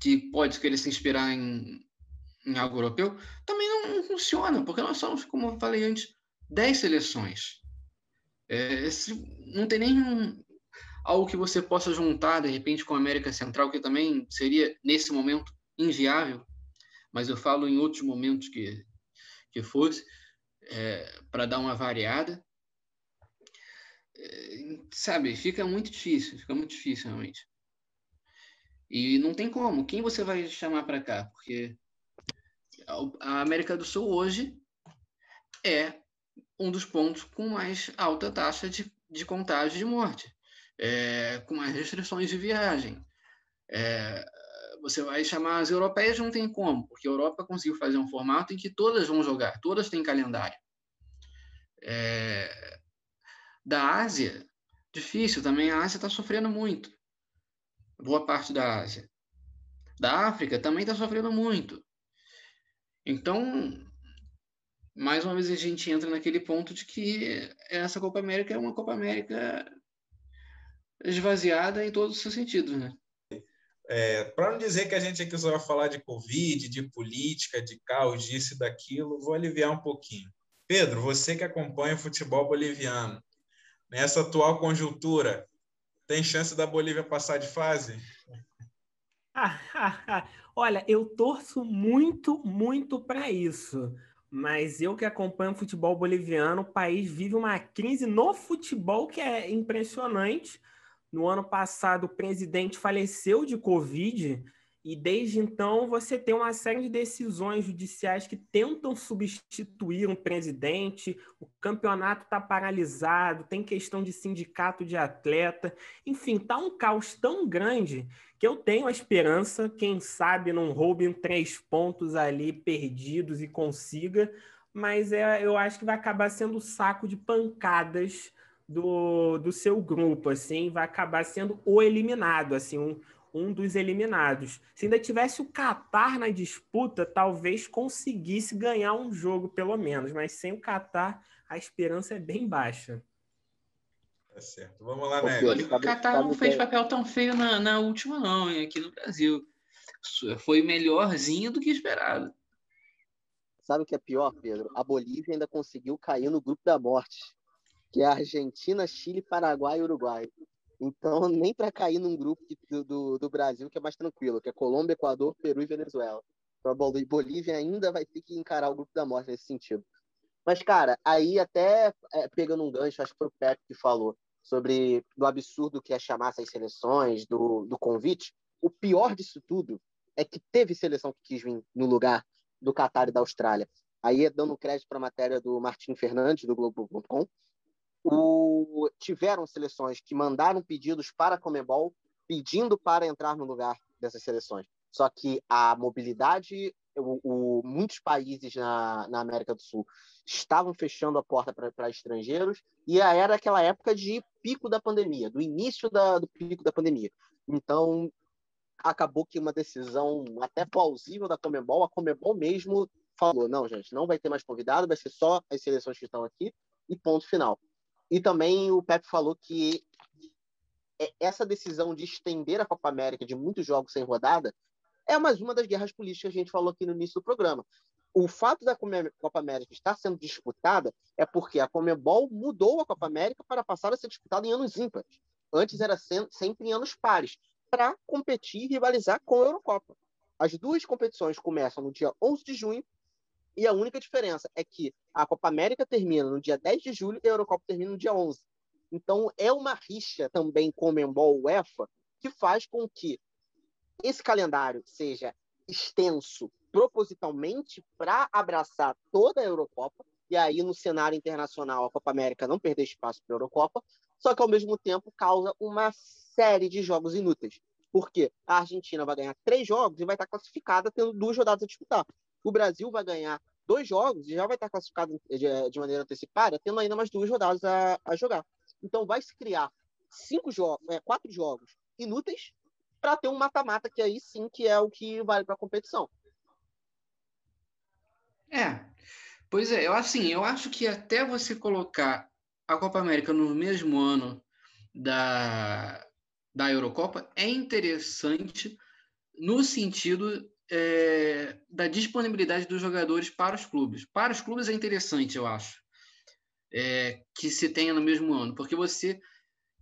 que pode querer se inspirar em, em algo europeu, também não, não, funciona, porque nós somos, como eu falei antes, 10 seleções. É, não tem nem algo que você possa juntar de repente com a América Central, que também seria nesse momento inviável, mas eu falo em outros momentos que que fosse é, para dar uma variada, sabe? Fica muito difícil, fica muito difícil realmente. E não tem como. Quem você vai chamar para cá? Porque a América do Sul hoje é um dos pontos com mais alta taxa de, de contágio de morte é, com as restrições de viagem. É, você vai chamar as europeias, não tem como, porque a Europa conseguiu fazer um formato em que todas vão jogar, todas têm calendário. É, da Ásia, difícil também, a Ásia está sofrendo muito. Boa parte da Ásia. Da África também está sofrendo muito. Então, mais uma vez a gente entra naquele ponto de que essa Copa América é uma Copa América esvaziada em todos os sentidos, né? É, para não dizer que a gente aqui só vai falar de Covid, de política, de caos, disso e daquilo, vou aliviar um pouquinho. Pedro, você que acompanha o futebol boliviano, nessa atual conjuntura, tem chance da Bolívia passar de fase? Olha, eu torço muito, muito para isso. Mas eu que acompanho o futebol boliviano, o país vive uma crise no futebol que é impressionante no ano passado, o presidente faleceu de Covid e desde então você tem uma série de decisões judiciais que tentam substituir um presidente, o campeonato está paralisado, tem questão de sindicato de atleta, enfim, está um caos tão grande que eu tenho a esperança, quem sabe não roube três pontos ali perdidos e consiga, mas é, eu acho que vai acabar sendo saco de pancadas do, do seu grupo, assim, vai acabar sendo o eliminado, assim, um, um dos eliminados. Se ainda tivesse o Qatar na disputa, talvez conseguisse ganhar um jogo, pelo menos, mas sem o Qatar, a esperança é bem baixa. Tá certo. Vamos lá, Neves. O Qatar não fez papel tão feio na, na última, não, hein, aqui no Brasil. Foi melhorzinho do que esperado. Sabe o que é pior, Pedro? A Bolívia ainda conseguiu cair no grupo da morte, que é a Argentina, Chile, Paraguai e Uruguai. Então, nem para cair num grupo do, do, do, Brasil que é mais tranquilo, que é Colômbia, Equador, Peru e Venezuela. Então, a Bolívia ainda vai ter que encarar o grupo da morte nesse sentido. Mas, cara, aí até é, pegando um gancho, acho que foi o Pepe que falou sobre do absurdo que é chamar essas seleções, do, do convite. O pior disso tudo é que teve seleção que quis vir no lugar do Catar e da Austrália. Aí, dando crédito para a matéria do Martim Fernandes, do Globo.com, o... tiveram seleções que mandaram pedidos para a Comebol pedindo para entrar no lugar dessas seleções. Só que a mobilidade, o, o, muitos países na, na América do Sul estavam fechando a porta para estrangeiros e era aquela época de pico da pandemia, do início da, do pico da pandemia. Então, acabou que uma decisão até plausível da Comebol, a Comebol mesmo falou, não, gente, não vai ter mais convidado, vai ser só as seleções que estão aqui e ponto final. E também o Pepe falou que é, essa decisão de estender a Copa América de muitos jogos sem rodada é mais uma das guerras políticas que a gente falou aqui no início do programa. O fato da Copa América estar sendo disputada é porque a Comebol mudou a Copa América para passar a ser disputada em anos ímpares. Antes era sempre em anos pares para competir e rivalizar com a Eurocopa. As duas competições começam no dia 11 de junho e a única diferença é que a Copa América termina no dia 10 de julho e a Eurocopa termina no dia 11. Então é uma rixa também com o Membol UEFA que faz com que esse calendário seja extenso propositalmente para abraçar toda a Eurocopa e aí no cenário internacional a Copa América não perder espaço para a Eurocopa, só que ao mesmo tempo causa uma série de jogos inúteis. Porque a Argentina vai ganhar três jogos e vai estar classificada tendo duas rodadas a disputar. O Brasil vai ganhar dois jogos e já vai estar classificado de, de maneira antecipada, tendo ainda mais duas rodadas a, a jogar. Então vai se criar cinco jogos, é, quatro jogos inúteis para ter um mata-mata que aí sim que é o que vale para a competição. É, pois é, eu assim, eu acho que até você colocar a Copa América no mesmo ano da, da Eurocopa é interessante no sentido é, da disponibilidade dos jogadores para os clubes. Para os clubes é interessante, eu acho, é, que se tenha no mesmo ano, porque você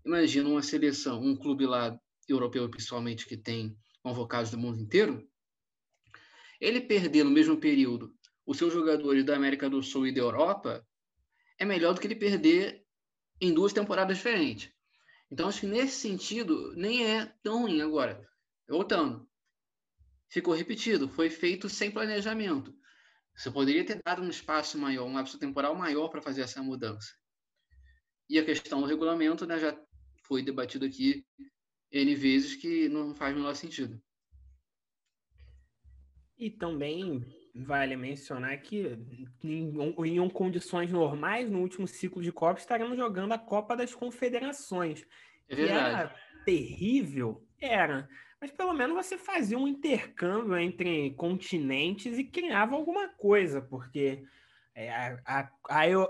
imagina uma seleção, um clube lá europeu principalmente que tem convocados do mundo inteiro, ele perder no mesmo período os seus jogadores da América do Sul e da Europa é melhor do que ele perder em duas temporadas diferentes. Então, acho que nesse sentido, nem é tão ruim. Agora, voltando, ficou repetido, foi feito sem planejamento. Você poderia ter dado um espaço maior, um lapso temporal maior para fazer essa mudança. E a questão do regulamento né, já foi debatido aqui N vezes que não faz o menor sentido. E também vale mencionar que em, em condições normais, no último ciclo de Copa, estaremos jogando a Copa das Confederações. É verdade. Era terrível? Era. Mas pelo menos você fazia um intercâmbio entre continentes e criava alguma coisa, porque é, a, a,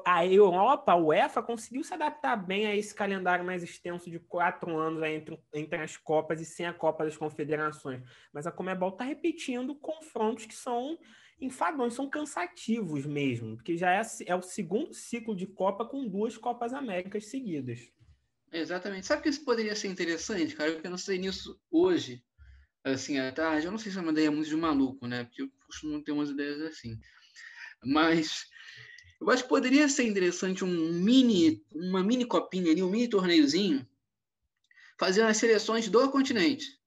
a, Europa, a UEFA, conseguiu se adaptar bem a esse calendário mais extenso de quatro anos entre, entre as Copas e sem a Copa das Confederações. Mas a Comebol está repetindo confrontos que são enfadões, são cansativos mesmo, porque já é, é o segundo ciclo de Copa com duas Copas Américas seguidas. Exatamente. Sabe que isso poderia ser interessante, cara? Eu pensei nisso hoje, assim, à tarde. Eu não sei se é uma ideia muito de maluco, né? Porque eu costumo ter umas ideias assim. Mas eu acho que poderia ser interessante um mini, uma mini copinha ali, um mini torneiozinho, fazer as seleções do continente.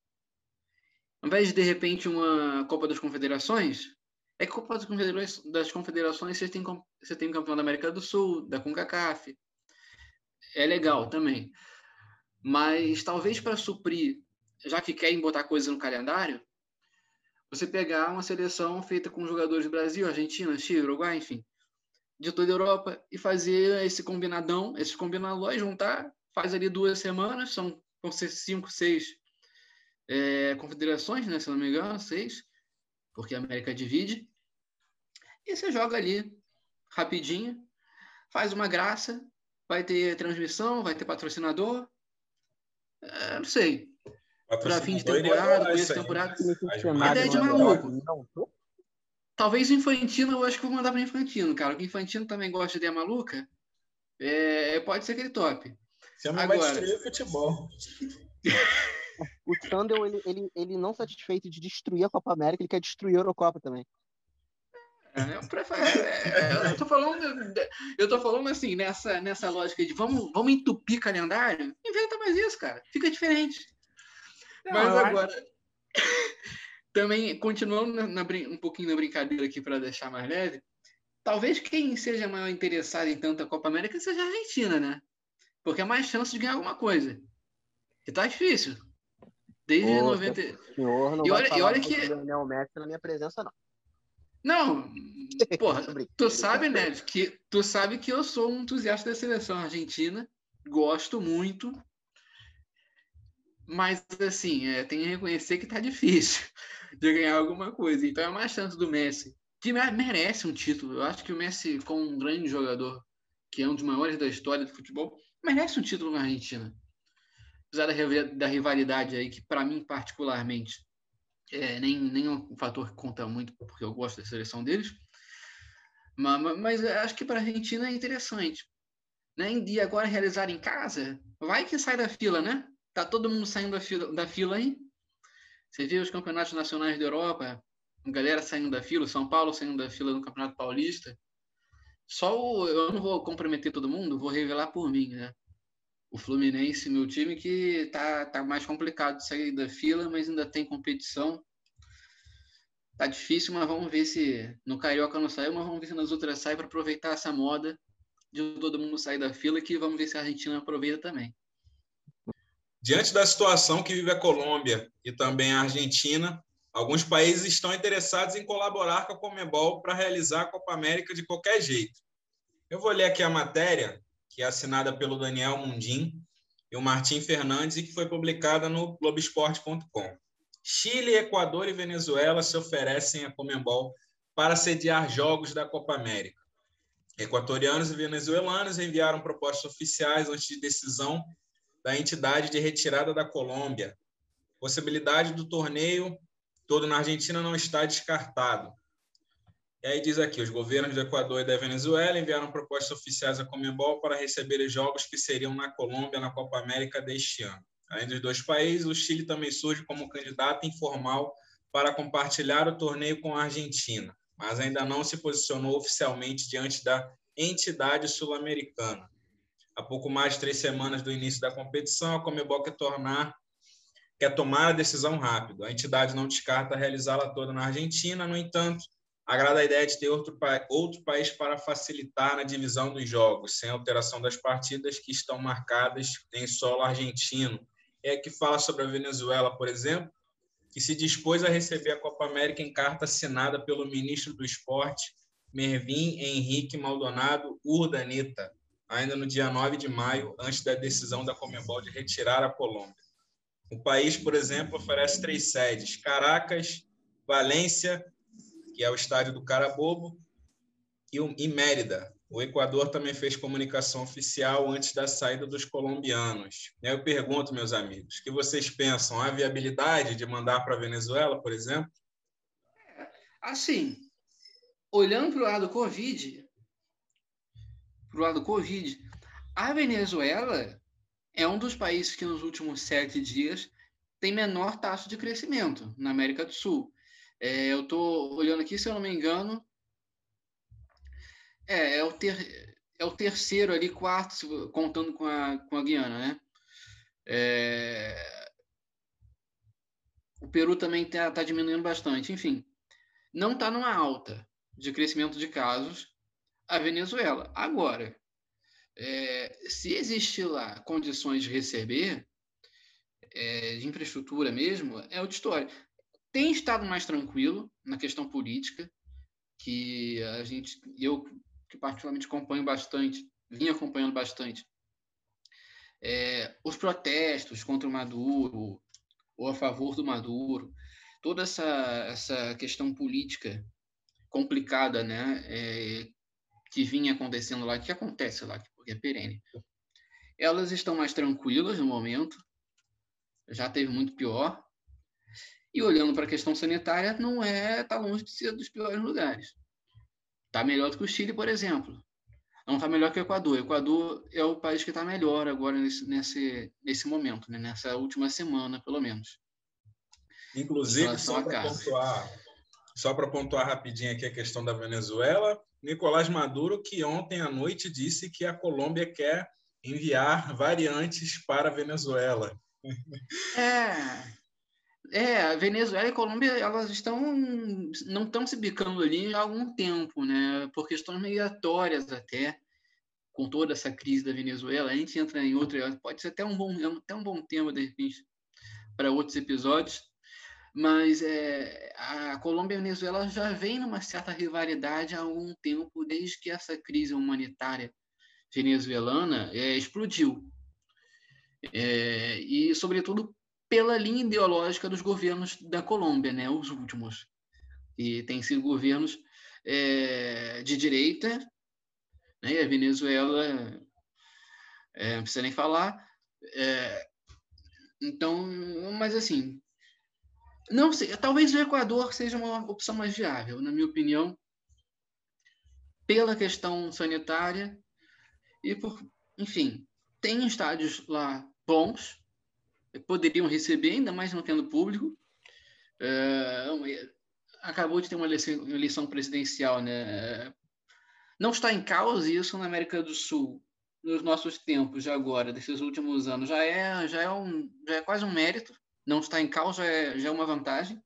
Ao invés de, de repente, uma Copa das Confederações, é que Copa das Confederações, das Confederações você, tem, você tem o campeão da América do Sul, da CONCACAF. É legal também. Mas talvez para suprir, já que querem botar coisas no calendário, você pegar uma seleção feita com jogadores do Brasil, Argentina, Chile, Uruguai, enfim, de toda a Europa e fazer esse combinadão, esses combinadões, juntar, faz ali duas semanas, são vão ser cinco, seis é, confederações, né? Se não me engano, seis, porque a América divide. E você joga ali rapidinho, faz uma graça, vai ter transmissão, vai ter patrocinador. É, não sei. Para fim de temporada, começo de temporada. A ideia de maluco. Talvez o Infantino, eu acho que vou mandar para Infantino, cara. O Infantino também gosta de ideia maluca. É, pode ser aquele top. Você não Agora... vai destruir o futebol. o Sandel, ele, ele, ele não satisfeito de destruir a Copa América, ele quer destruir a Eurocopa também. É, eu, é, eu tô falando, eu tô falando assim, nessa, nessa lógica de vamos, vamos entupir calendário, inventa mais isso, cara. Fica diferente. Não, Mas agora, acho... também, continuando na, na, um pouquinho na brincadeira aqui para deixar mais leve, talvez quem seja mais interessado em tanta Copa América seja a Argentina, né? Porque é mais chance de ganhar alguma coisa. E tá difícil. Desde Ô, 90. Senhor, não e olha, e olha que. Lionel Messi na minha presença, não. Não, porra, tu sabe, né, que tu sabe que eu sou um entusiasta da seleção argentina, gosto muito, mas assim, é, tem que reconhecer que tá difícil de ganhar alguma coisa. Então é mais chance do Messi, que merece um título. Eu acho que o Messi, como um grande jogador, que é um dos maiores da história do futebol, merece um título na Argentina. Apesar da, da rivalidade aí, que para mim particularmente é, nem, nem um fator que conta muito, porque eu gosto da seleção deles. Mas, mas acho que para a Argentina é interessante. Né? E agora realizar em casa, vai que sai da fila, né? Tá todo mundo saindo da fila, da fila aí. Você vê os campeonatos nacionais da Europa, galera saindo da fila, São Paulo saindo da fila no Campeonato Paulista. Só o, eu não vou comprometer todo mundo, vou revelar por mim, né? O Fluminense, meu time, que tá, tá mais complicado de sair da fila, mas ainda tem competição. Tá difícil, mas vamos ver se no Carioca não saiu, mas vamos ver se nas outras sai para aproveitar essa moda de todo mundo sair da fila, que vamos ver se a Argentina aproveita também. Diante da situação que vive a Colômbia e também a Argentina, alguns países estão interessados em colaborar com a Comebol para realizar a Copa América de qualquer jeito. Eu vou ler aqui a matéria, que é assinada pelo Daniel Mundim e o Martim Fernandes e que foi publicada no Globoesporte.com. Chile, Equador e Venezuela se oferecem a Comembol para sediar jogos da Copa América. Equatorianos e venezuelanos enviaram propostas oficiais antes de decisão da entidade de retirada da Colômbia. Possibilidade do torneio todo na Argentina não está descartado. E aí diz aqui, os governos do Equador e da Venezuela enviaram propostas oficiais à Comembol para receber jogos que seriam na Colômbia na Copa América deste ano. Além dos dois países, o Chile também surge como candidato informal para compartilhar o torneio com a Argentina, mas ainda não se posicionou oficialmente diante da entidade sul-americana. Há pouco mais de três semanas do início da competição, a Comebol quer, tornar, quer tomar a decisão rápido. A entidade não descarta realizá-la toda na Argentina, no entanto, agrada a ideia de ter outro, outro país para facilitar na divisão dos jogos, sem alteração das partidas que estão marcadas em solo argentino. É que fala sobre a Venezuela, por exemplo, que se dispôs a receber a Copa América em carta assinada pelo ministro do Esporte, Mervin Henrique Maldonado Urdaneta, ainda no dia 9 de maio, antes da decisão da Comebol de retirar a Colômbia. O país, por exemplo, oferece três sedes: Caracas, Valência, que é o estádio do Carabobo, e, e Mérida. O Equador também fez comunicação oficial antes da saída dos colombianos. Eu pergunto, meus amigos, o que vocês pensam? Há viabilidade de mandar para a Venezuela, por exemplo? Assim, olhando para o lado Covid, para o lado Covid. A Venezuela é um dos países que nos últimos sete dias tem menor taxa de crescimento na América do Sul. É, eu estou olhando aqui, se eu não me engano, é, é, o, ter, é o terceiro ali, quarto, contando com a, com a Guiana, né? É, o Peru também está tá diminuindo bastante. Enfim, não está numa alta de crescimento de casos, a Venezuela. Agora, é, se existe lá condições de receber, é, de infraestrutura mesmo, é outra história. Tem estado mais tranquilo na questão política, que a gente, eu que particularmente acompanho bastante, vim acompanhando bastante, é, os protestos contra o Maduro, ou a favor do Maduro. Toda essa, essa questão política complicada, né, é, que vinha acontecendo lá, que acontece lá, porque é perene. Elas estão mais tranquilas no momento, já teve muito pior. E olhando para a questão sanitária, não é, tá longe de ser dos piores lugares. Tá melhor do que o Chile, por exemplo. Não está melhor que o Equador. O Equador é o país que está melhor agora nesse, nesse, nesse momento, né? nessa última semana, pelo menos. Inclusive, só para pontuar, só para pontuar rapidinho aqui a questão da Venezuela, Nicolás Maduro, que ontem à noite disse que a Colômbia quer enviar variantes para a Venezuela. É, é, a Venezuela e a Colômbia, elas estão, não estão se bicando ali há algum tempo, né? Por questões migratórias até, com toda essa crise da Venezuela. A gente entra em outra, pode ser até um bom, até um bom tema, de repente, para outros episódios. Mas é, a Colômbia e a Venezuela já vem numa certa rivalidade há algum tempo, desde que essa crise humanitária venezuelana é, explodiu. É, e, sobretudo, pela linha ideológica dos governos da Colômbia, né, os últimos. E têm sido governos é, de direita, né, e a Venezuela, é, não precisa nem falar. É, então, mas assim, não sei, talvez o Equador seja uma opção mais viável, na minha opinião, pela questão sanitária e por, enfim, tem estádios lá bons, poderiam receber, ainda mais não tendo público. É, acabou de ter uma eleição, eleição, presidencial, né? Não está em causa isso na América do Sul, nos nossos tempos de agora, desses últimos anos. Já é, já é, um, já é quase um mérito não está em causa é, já é uma vantagem.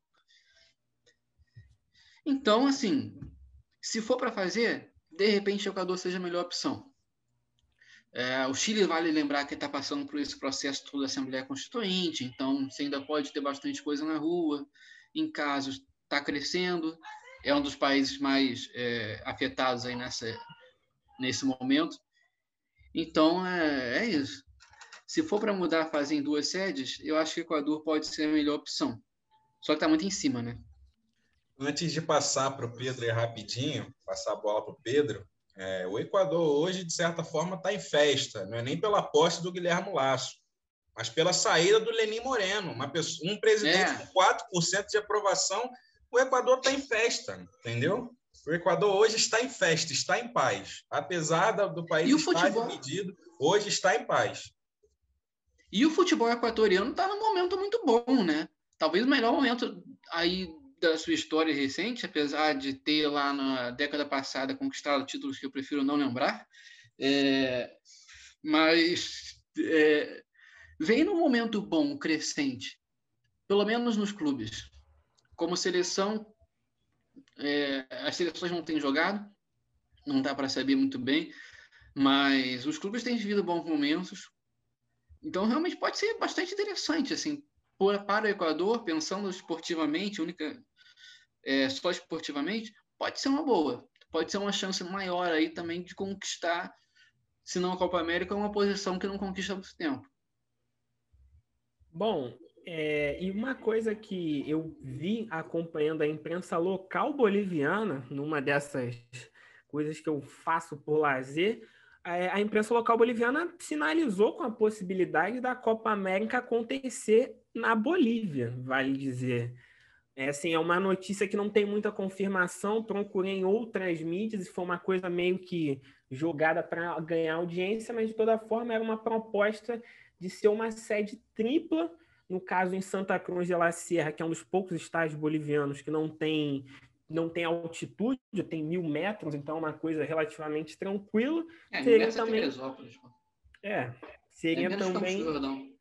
Então, assim, se for para fazer, de repente o Equador seja a melhor opção. É, o Chile vale lembrar que está passando por esse processo todo da Assembleia Constituinte, então você ainda pode ter bastante coisa na rua. Em casos, está crescendo, é um dos países mais é, afetados aí nessa, nesse momento. Então, é, é isso. Se for para mudar a fase em duas sedes, eu acho que o Equador pode ser a melhor opção. Só que está muito em cima, né? Antes de passar para o Pedro aí rapidinho, passar a bola para o Pedro, é, o Equador hoje, de certa forma, está em festa. Não é nem pela posse do Guilherme Lasso, mas pela saída do Lenin Moreno, uma pessoa, um presidente é. com 4% de aprovação. O Equador está em festa, entendeu? O Equador hoje está em festa, está em paz. Apesar do país estar dividido, hoje está em paz. E o futebol equatoriano está num momento muito bom, né? Talvez o melhor momento aí da sua história recente, apesar de ter lá na década passada conquistado títulos que eu prefiro não lembrar, é, mas é, vem num momento bom, crescente, pelo menos nos clubes. Como seleção, é, as seleções não têm jogado, não dá para saber muito bem, mas os clubes têm vivido bons momentos, então, realmente pode ser bastante interessante, assim, para o Equador, pensando esportivamente, única, é, só esportivamente, pode ser uma boa. Pode ser uma chance maior aí também de conquistar, se não a Copa América, uma posição que não conquista há muito tempo. Bom, é, e uma coisa que eu vi acompanhando a imprensa local boliviana, numa dessas coisas que eu faço por lazer, a imprensa local boliviana sinalizou com a possibilidade da Copa América acontecer na Bolívia, vale dizer. É, assim, é uma notícia que não tem muita confirmação, procurei em outras mídias e foi uma coisa meio que jogada para ganhar audiência, mas de toda forma era uma proposta de ser uma sede tripla, no caso em Santa Cruz de la Sierra, que é um dos poucos estados bolivianos que não tem não tem altitude, tem mil metros, então é uma coisa relativamente tranquila. É, seria é também. É, seria é também.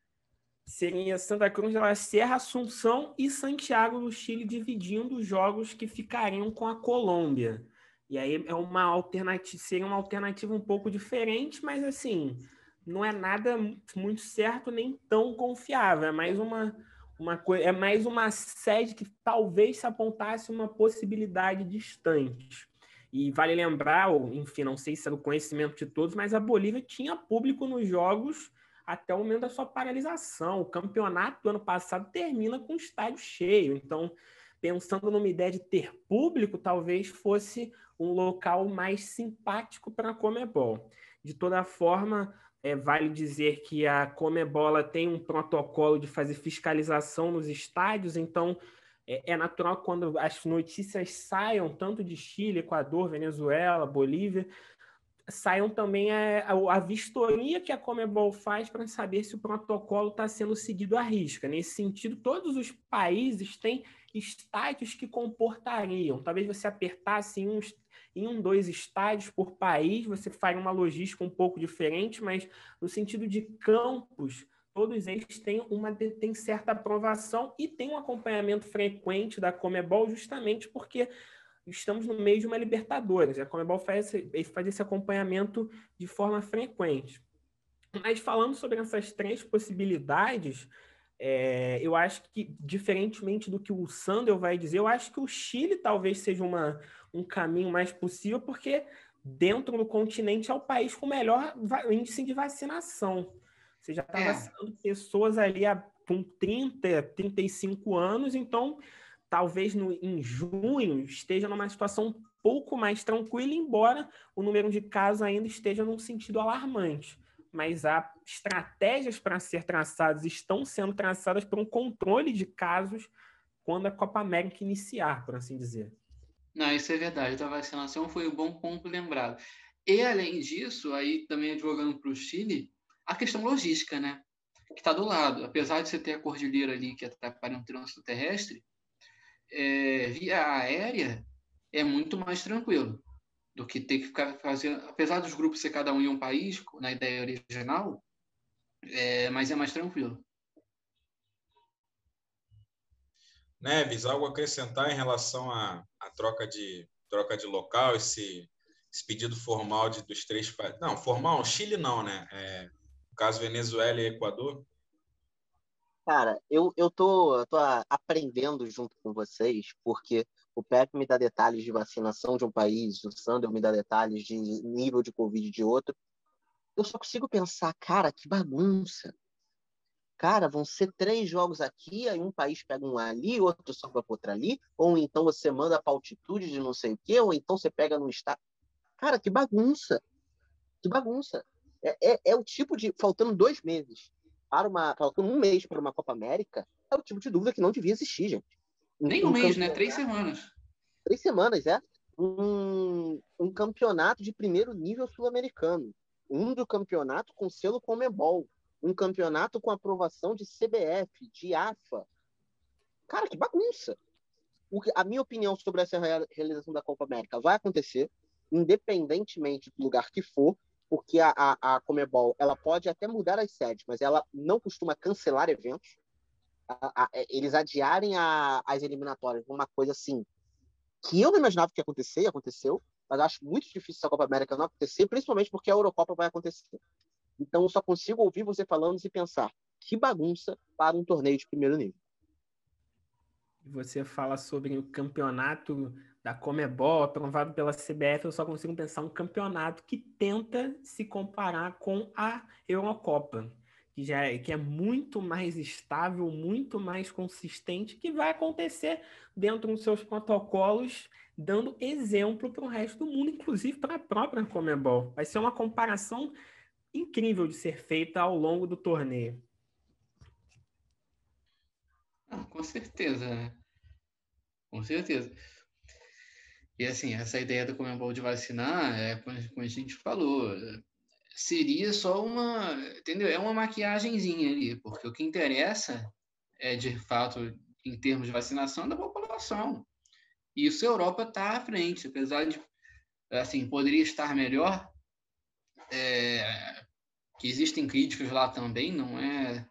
Seria Santa Cruz da Serra, Assunção e Santiago do Chile dividindo os jogos que ficariam com a Colômbia. E aí é uma alternativa, seria uma alternativa um pouco diferente, mas assim, não é nada muito certo nem tão confiável, é mais uma uma coisa, é mais uma sede que talvez se apontasse uma possibilidade distante. E vale lembrar, enfim, não sei se é do conhecimento de todos, mas a Bolívia tinha público nos jogos até o momento da sua paralisação. O campeonato do ano passado termina com o estádio cheio. Então, pensando numa ideia de ter público, talvez fosse um local mais simpático para a Comebol. De toda forma, é, vale dizer que a Comebol tem um protocolo de fazer fiscalização nos estádios, então é, é natural quando as notícias saiam, tanto de Chile, Equador, Venezuela, Bolívia, saiam também a, a, a, vistoria que a Comebol faz para saber se o protocolo está sendo seguido à risca. Nesse sentido, todos os países têm estádios que comportariam. Talvez você apertasse em, uns, em um, dois estádios por país, você faria uma logística um pouco diferente, mas no sentido de campos, todos eles têm, uma, têm certa aprovação e têm um acompanhamento frequente da Comebol, justamente porque estamos no meio de uma Libertadores. A Comebol faz esse, faz esse acompanhamento de forma frequente. Mas falando sobre essas três possibilidades, é, eu acho que, diferentemente do que o Sandel vai dizer, eu acho que o Chile talvez seja uma, um caminho mais possível, porque dentro do continente é o país com o melhor índice de vacinação. Você já está é. vacinando pessoas ali há, com 30, 35 anos, então talvez no, em junho esteja numa situação um pouco mais tranquila, embora o número de casos ainda esteja num sentido alarmante. Mas há estratégias para ser traçadas, estão sendo traçadas para um controle de casos quando a Copa América iniciar, por assim dizer. Não, isso é verdade. A vacinação foi um bom ponto lembrado. E, além disso, aí também advogando para o Chile, a questão logística, né? Que está do lado. Apesar de você ter a cordilheira ali que atrapalha um trânsito terrestre, é, via aérea é muito mais tranquilo do que ter que ficar fazendo. Apesar dos grupos ser cada um em um país, na ideia original, é, mas é mais tranquilo. Neves, algo a acrescentar em relação à, à troca de troca de local, esse, esse pedido formal de, dos três países? Não, formal, Chile não, né? É, no caso Venezuela e Equador. Cara, eu, eu tô, eu tô aprendendo junto com vocês, porque o Pepe me dá detalhes de vacinação de um país, o Sandel me dá detalhes de nível de Covid de outro. Eu só consigo pensar, cara, que bagunça. Cara, vão ser três jogos aqui, aí um país pega um ali, outro só para outro ali, ou então você manda para altitude de não sei o quê, ou então você pega no estado. Cara, que bagunça. Que bagunça. É, é, é o tipo de. Faltando dois meses para uma. faltando um mês para uma Copa América, é o tipo de dúvida que não devia existir, gente. Um, Nem um, um mês, né? Três semanas. Três semanas, é. Um, um campeonato de primeiro nível sul-americano. Um do campeonato com selo Comebol. Um campeonato com aprovação de CBF, de AFA. Cara, que bagunça. O que, a minha opinião sobre essa realização da Copa América vai acontecer, independentemente do lugar que for, porque a, a, a Comebol ela pode até mudar as sedes, mas ela não costuma cancelar eventos. A, a, eles adiarem as eliminatórias uma coisa assim que eu não imaginava que ia acontecer, aconteceu, mas acho muito difícil essa Copa América não acontecer, principalmente porque a Eurocopa vai acontecer. Então, eu só consigo ouvir você falando e pensar que bagunça para um torneio de primeiro nível. Você fala sobre o campeonato da Comebol, aprovado pela CBF, eu só consigo pensar um campeonato que tenta se comparar com a Eurocopa, que já é, que é muito mais estável, muito mais consistente, que vai acontecer dentro dos seus protocolos, dando exemplo para o resto do mundo, inclusive para a própria Comebol. Vai ser uma comparação incrível de ser feita ao longo do torneio. Ah, com certeza, né? Com certeza. E assim, essa ideia do Comembol de vacinar, é, como a gente falou, seria só uma, entendeu? É uma maquiagemzinha ali, porque o que interessa é, de fato, em termos de vacinação, da população. E isso a Europa está à frente, apesar de, assim, poderia estar melhor, é, que existem críticas lá também, não é,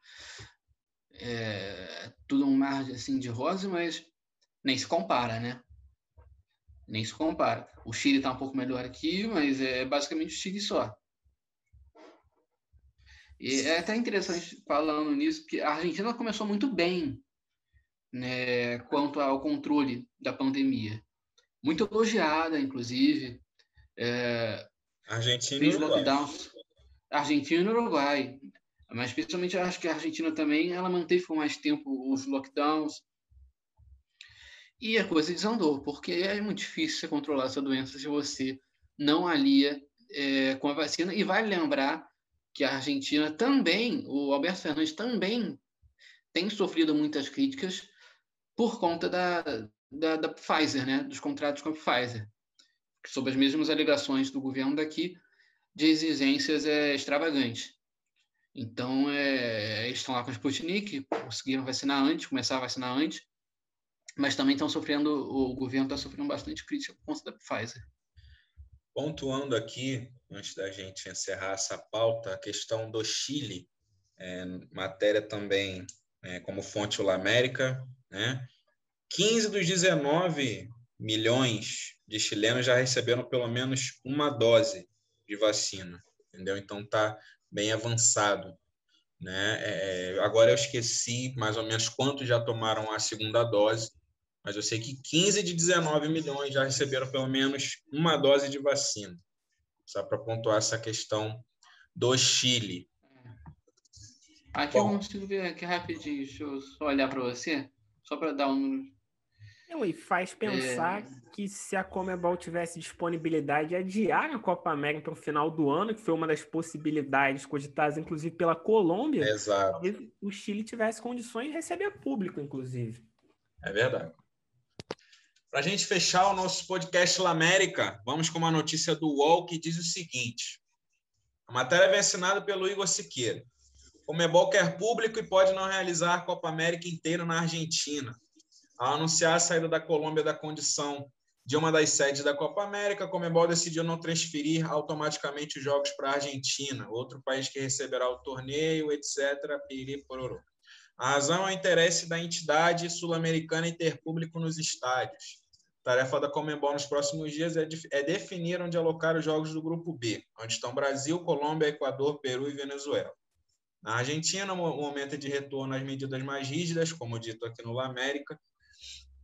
é tudo um mar assim, de rosa, mas nem se compara, né? Nem se compara. O Chile está um pouco melhor aqui, mas é basicamente o Chile só. E é até interessante falando nisso, que a Argentina começou muito bem né, quanto ao controle da pandemia. Muito elogiada, inclusive. É, Argentina e Uruguai. Argentina e Uruguai. Mas principalmente acho que a Argentina também, ela manteve por mais tempo os lockdowns. E a coisa desandou, porque é muito difícil você controlar essa doença se você não alia é, com a vacina. E vale lembrar que a Argentina também, o Alberto Fernandes também tem sofrido muitas críticas por conta da, da, da Pfizer, né? dos contratos com a Pfizer, sob as mesmas alegações do governo daqui de exigências é, extravagantes. Então, é, eles estão lá com o Sputnik, conseguiram vacinar antes, começar a vacinar antes, mas também estão sofrendo, o governo está sofrendo bastante crítica por conta da Pfizer. Pontuando aqui, antes da gente encerrar essa pauta, a questão do Chile, é, matéria também é, como fonte Ula América, né? 15 dos 19 milhões de chilenos já receberam pelo menos uma dose de vacina, entendeu? Então tá bem avançado. Né? É, agora eu esqueci mais ou menos quantos já tomaram a segunda dose, mas eu sei que 15 de 19 milhões já receberam pelo menos uma dose de vacina. Só para pontuar essa questão do Chile. Aqui Bom, eu consigo ver aqui rapidinho, deixa eu só olhar para você, só para dar um não, e faz pensar é... que se a Comebol tivesse disponibilidade de adiar a Copa América para o final do ano, que foi uma das possibilidades cogitadas, inclusive, pela Colômbia, Exato. o Chile tivesse condições de receber público, inclusive. É verdade. Para a gente fechar o nosso podcast La América, vamos com uma notícia do UOL que diz o seguinte: a matéria vem assinada pelo Igor Siqueira. Comebol quer público e pode não realizar a Copa América inteira na Argentina. Ao anunciar a saída da Colômbia da condição de uma das sedes da Copa América, a Comebol decidiu não transferir automaticamente os jogos para a Argentina, outro país que receberá o torneio, etc. A razão é o interesse da entidade sul-americana em ter público nos estádios. Tarefa da Comembol nos próximos dias é, de, é, definir onde alocar os jogos do Grupo B, onde estão Brasil, Colômbia, Equador, Peru e Venezuela. Na Argentina, o momento é de retorno às medidas mais rígidas, como dito aqui no La América,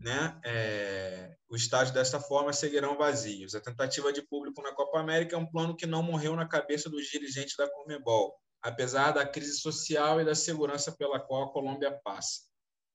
né, é, os estádios dessa forma seguirão vazios. A tentativa de público na Copa América é um plano que não morreu na cabeça dos dirigentes da Comebol, apesar da crise social e da segurança pela qual a Colômbia passa.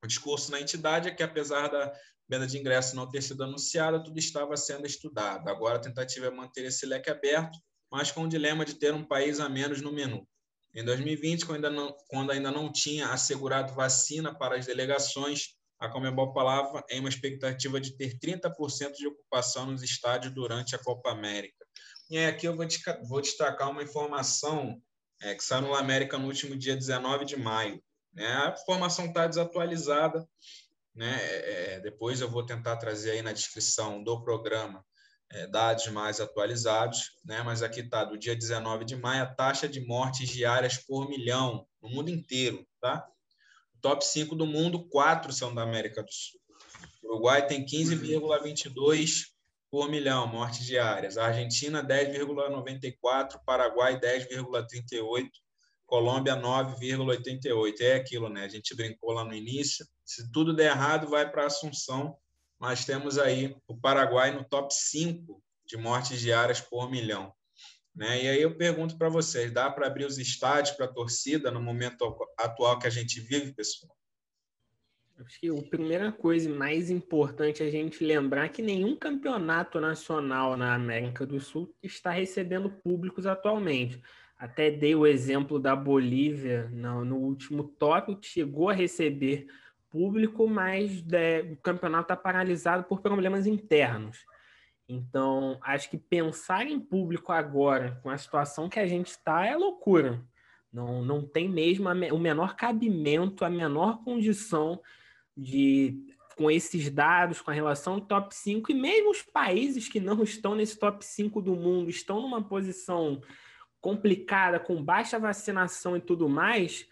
O discurso na entidade é que, apesar da venda de ingressos não ter sido anunciada, tudo estava sendo estudado. Agora a tentativa é manter esse leque aberto, mas com o dilema de ter um país a menos no menu. Em 2020, quando ainda não, quando ainda não tinha assegurado vacina para as delegações, a Comembol falava em uma expectativa de ter 30% de ocupação nos estádios durante a Copa América. E aqui eu vou, destacar uma informação é, que saiu no América no último dia 19 de maio. Né? A informação está desatualizada, né? É, é, depois eu vou tentar trazer aí na descrição do programa é, dados mais atualizados, né? mas aqui está, do dia 19 de maio, a taxa de mortes diárias por milhão no mundo inteiro, tá? top 5 do mundo, quatro são da América do Sul. O Uruguai tem 15,22 por milhão mortes diárias. A Argentina, 10,94. Paraguai, 10,38. Colômbia, 9,88. É aquilo, né? A gente brincou lá no início. Se tudo der errado, vai para Assunção. Mas temos aí o Paraguai no top 5 de mortes diárias por milhão. Né? E aí eu pergunto para vocês: dá para abrir os estádios para a torcida no momento atual que a gente vive, pessoal? Acho que a primeira coisa mais importante é a gente lembrar que nenhum campeonato nacional na América do Sul está recebendo públicos atualmente. Até dei o exemplo da Bolívia no, no último tópico, que chegou a receber público, mas é, o campeonato está paralisado por problemas internos. Então, acho que pensar em público agora, com a situação que a gente está, é loucura. Não, não tem mesmo a, o menor cabimento, a menor condição de, com esses dados, com a relação do top 5, e mesmo os países que não estão nesse top 5 do mundo estão numa posição complicada, com baixa vacinação e tudo mais,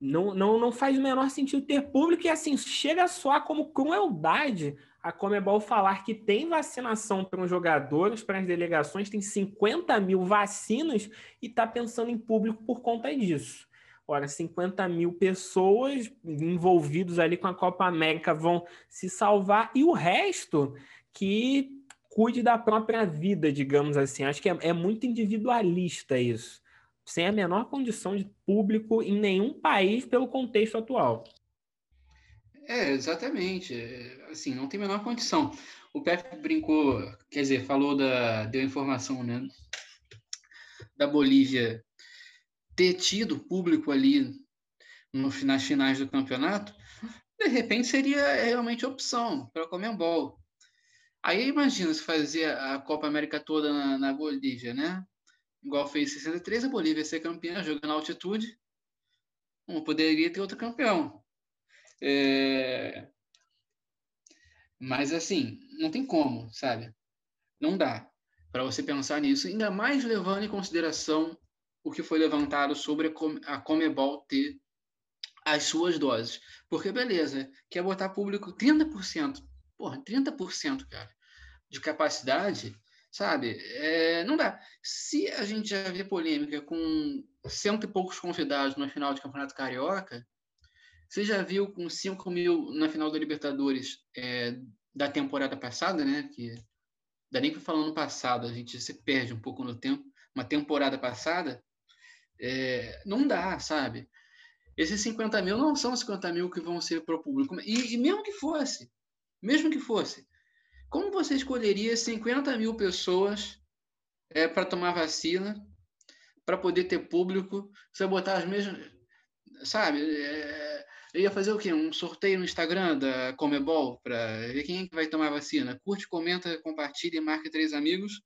não, não, não faz o menor sentido ter público e assim, chega soar como crueldade a Comebol falar que tem vacinação para os jogadores, para as delegações, tem 50 mil vacinas e está pensando em público por conta disso. Ora, 50 mil pessoas envolvidos ali com a Copa América vão se salvar e o resto que cuide da própria vida, digamos assim. Acho que é, é muito individualista isso. sem a menor condição de público em nenhum país pelo contexto atual. É, exatamente. É, assim, não tem a menor condição. O Pepe brincou, quer dizer, falou da. deu informação, né? Da Bolívia ter tido público ali no, nas finais do campeonato, de repente seria realmente opção para o Comembol. Aí imagina se fazer a Copa América toda na, na Bolívia, né? Igual fez em 63, a Bolívia ser campeã jogando altitude. Não poderia ter outro campeão. É... Mas assim, não tem como, sabe? Não dá para você pensar nisso, ainda mais levando em consideração o que foi levantado sobre a Comebol ter as suas doses. Porque, beleza, quer botar público 30%. Porra, 30%, cara, de capacidade, sabe? É, não dá. Se a gente já vê polêmica com cento e poucos convidados na final de Campeonato Carioca, você já viu com 5 mil na final da Libertadores é, da temporada passada, né? Que dá nem para falar no passado, a gente se perde um pouco no tempo. Uma temporada passada, é, não dá, sabe? Esses 50 mil não são 50 mil que vão ser para o público. E, e, mesmo que fosse, mesmo que fosse, como você escolheria 50 mil pessoas é, para tomar vacina, para poder ter público, você botar as mesmas. Sabe? É, eu ia fazer o quê? Um sorteio no Instagram da Comebol para ver quem é que vai tomar vacina. Curte, comenta, compartilha, marca três amigos.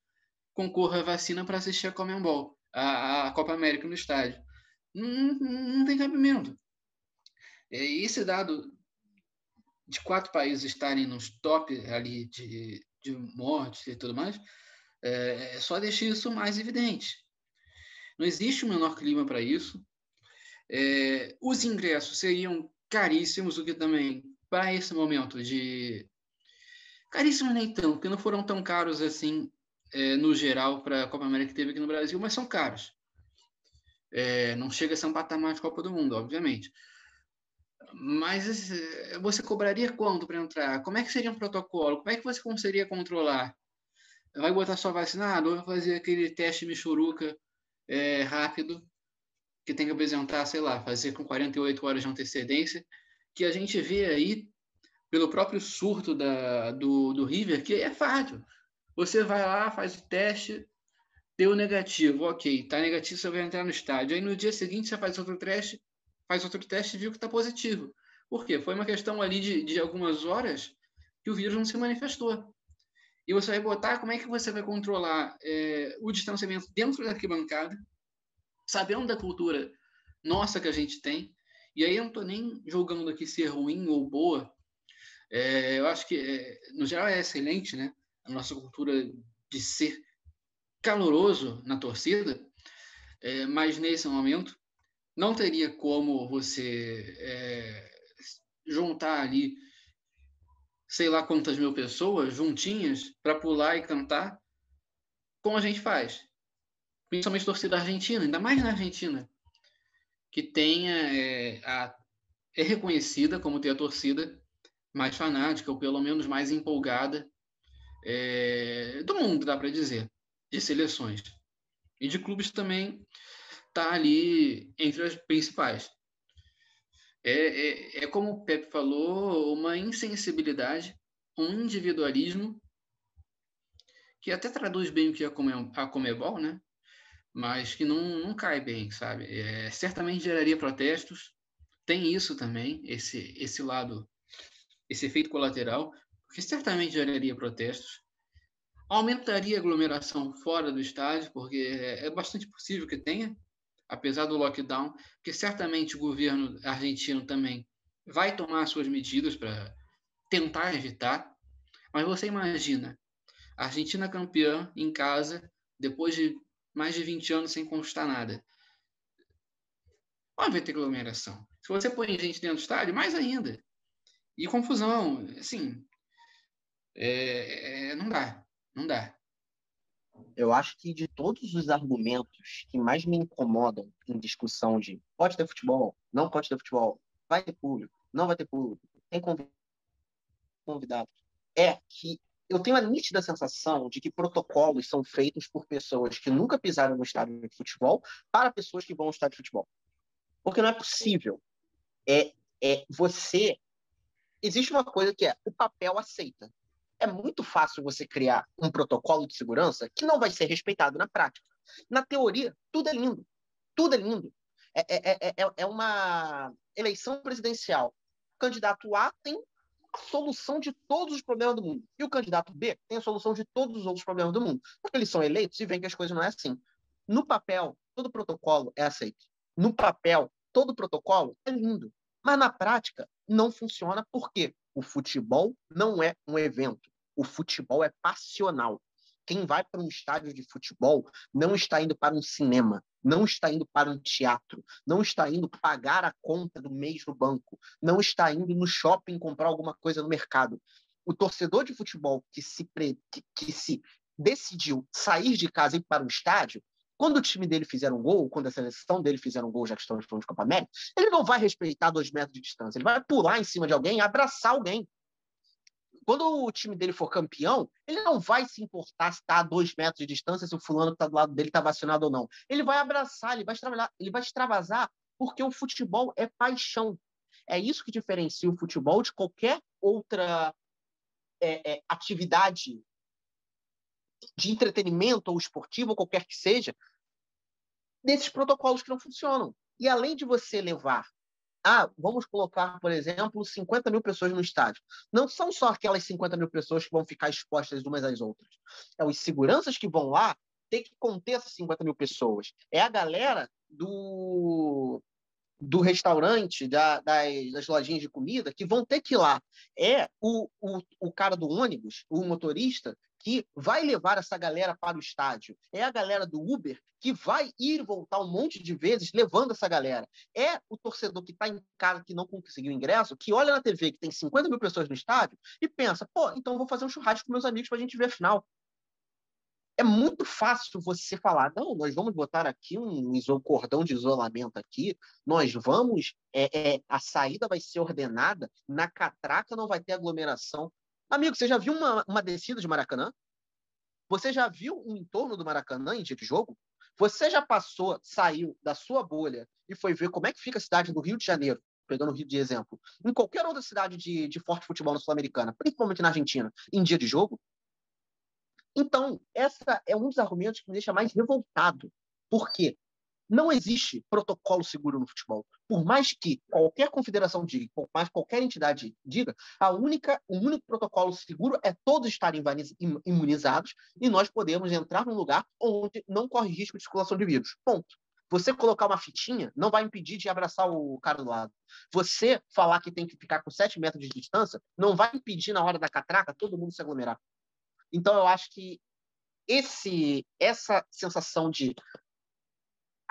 Concorra a vacina para assistir a Comebol, a, a Copa América no estádio. Não, não, não tem cabimento. É, esse dado de quatro países estarem nos top ali de, de mortes e tudo mais, é, só deixa isso mais evidente. Não existe o menor clima para isso. É, os ingressos seriam caríssimos, o que também, para esse momento de. Caríssimos nem tanto, porque não foram tão caros assim, é, no geral, para a Copa América que teve aqui no Brasil, mas são caros. É, não chega a ser um patamar de Copa do Mundo, obviamente. Mas você cobraria quanto para entrar? Como é que seria um protocolo? Como é que você conseguiria controlar? Vai botar só vacinado ou vai fazer aquele teste michuruca é, rápido que tem que apresentar, sei lá, fazer com 48 horas de antecedência, que a gente vê aí pelo próprio surto da, do, do River, que é fácil. Você vai lá, faz o teste, deu negativo, ok, tá negativo, você vai entrar no estádio. Aí no dia seguinte você faz outro teste, faz outro teste e viu que está positivo. Por quê? Foi uma questão ali de, de algumas horas que o vírus não se manifestou. E você vai botar como é que você vai controlar é, o distanciamento dentro da arquibancada, sabendo da cultura nossa que a gente tem. E aí eu não estou nem julgando aqui ser ruim ou boa. É, eu acho que, é, no geral, é excelente, né? A nossa cultura de ser caloroso na torcida, é, mas nesse momento não teria como você é, juntar ali sei lá quantas mil pessoas juntinhas para pular e cantar como a gente faz principalmente torcida argentina, ainda mais na Argentina, que tenha é, a, é reconhecida como ter a torcida mais fanática, ou pelo menos mais empolgada é, do mundo, dá para dizer, de seleções. E de clubes também está ali entre as principais. É, é, é, como o Pepe falou, uma insensibilidade, um individualismo que até traduz bem o que é a Comebol, né? mas que não, não cai bem, sabe? É, certamente geraria protestos, tem isso também, esse, esse lado, esse efeito colateral, que certamente geraria protestos, aumentaria a aglomeração fora do estádio, porque é, é bastante possível que tenha, apesar do lockdown, que certamente o governo argentino também vai tomar suas medidas para tentar evitar. Mas você imagina, a Argentina campeã em casa, depois de mais de 20 anos sem conquistar nada. Vai haver aglomeração. Se você põe gente dentro do estádio, mais ainda. E confusão, assim, é, é, não dá, não dá. Eu acho que de todos os argumentos que mais me incomodam em discussão de pode ter futebol, não pode ter futebol, vai ter público, não vai ter público, tem convidado, é que eu tenho a nítida sensação de que protocolos são feitos por pessoas que nunca pisaram no estádio de futebol para pessoas que vão ao estádio de futebol. Porque não é possível. É, é você. Existe uma coisa que é o papel aceita. É muito fácil você criar um protocolo de segurança que não vai ser respeitado na prática. Na teoria, tudo é lindo. Tudo é lindo. É, é, é, é uma eleição presidencial. O candidato A tem a solução de todos os problemas do mundo. E o candidato B tem a solução de todos os outros problemas do mundo. Porque eles são eleitos e veem que as coisas não é assim. No papel, todo protocolo é aceito. No papel, todo protocolo é lindo. Mas na prática, não funciona porque o futebol não é um evento. O futebol é passional. Quem vai para um estádio de futebol não está indo para um cinema, não está indo para um teatro, não está indo pagar a conta do mês no banco, não está indo no shopping comprar alguma coisa no mercado. O torcedor de futebol que se, que, que se decidiu sair de casa e ir para o estádio, quando o time dele fizer um gol, quando a seleção dele fizer um gol, já que estamos falando de Copa América, ele não vai respeitar dois metros de distância, ele vai pular em cima de alguém, abraçar alguém quando o time dele for campeão, ele não vai se importar se está a dois metros de distância, se o fulano que está do lado dele está vacinado ou não. Ele vai abraçar, ele vai extravasar, ele vai extravasar, porque o futebol é paixão. É isso que diferencia o futebol de qualquer outra é, é, atividade de entretenimento ou esportivo, ou qualquer que seja, desses protocolos que não funcionam. E além de você levar ah, vamos colocar, por exemplo, 50 mil pessoas no estádio. Não são só aquelas 50 mil pessoas que vão ficar expostas umas às outras. É os seguranças que vão lá ter que conter essas 50 mil pessoas. É a galera do, do restaurante, da, das, das lojinhas de comida, que vão ter que ir lá. É o, o, o cara do ônibus, o motorista, que vai levar essa galera para o estádio. É a galera do Uber que vai ir e voltar um monte de vezes levando essa galera. É o torcedor que está em casa que não conseguiu ingresso, que olha na TV que tem 50 mil pessoas no estádio e pensa, pô, então vou fazer um churrasco com meus amigos para a gente ver a final. É muito fácil você falar, não, nós vamos botar aqui um cordão de isolamento aqui, nós vamos, é, é, a saída vai ser ordenada, na catraca não vai ter aglomeração. Amigo, você já viu uma, uma descida de Maracanã? Você já viu um entorno do Maracanã em dia de jogo? Você já passou, saiu da sua bolha e foi ver como é que fica a cidade do Rio de Janeiro, pegando o Rio de exemplo, em qualquer outra cidade de, de forte futebol na Sul-Americana, principalmente na Argentina, em dia de jogo? Então, essa é um dos argumentos que me deixa mais revoltado. Por quê? Não existe protocolo seguro no futebol. Por mais que qualquer confederação diga, por mais que qualquer entidade diga, a única, o único protocolo seguro é todos estarem imunizados e nós podemos entrar num lugar onde não corre risco de circulação de vírus. Ponto. Você colocar uma fitinha não vai impedir de abraçar o cara do lado. Você falar que tem que ficar com 7 metros de distância não vai impedir, na hora da catraca, todo mundo se aglomerar. Então, eu acho que esse, essa sensação de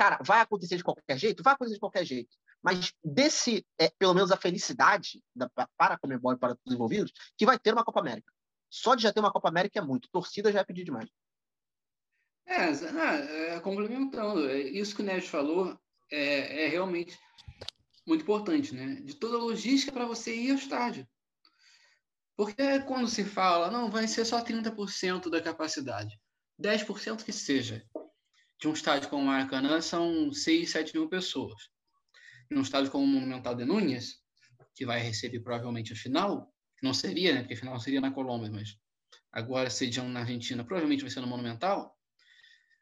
cara, vai acontecer de qualquer jeito? Vai acontecer de qualquer jeito. Mas desse, é, pelo menos a felicidade da, para a Comebol e para os envolvidos, que vai ter uma Copa América. Só de já ter uma Copa América é muito. Torcida já é pedir demais. É, é, complementando, é, isso que o Neves falou é, é, realmente muito importante, né? De toda a logística para você ir ao estádio. Porque quando se fala, não, vai ser só 30% da capacidade, 10% que seja de um estádio como o Maracanã são 6, 7 mil pessoas. E um estádio como o Monumental de Núñez, que vai receber provavelmente a final, não seria, né? Porque a final seria na Colômbia, mas agora sediando na Argentina, provavelmente vai ser no Monumental.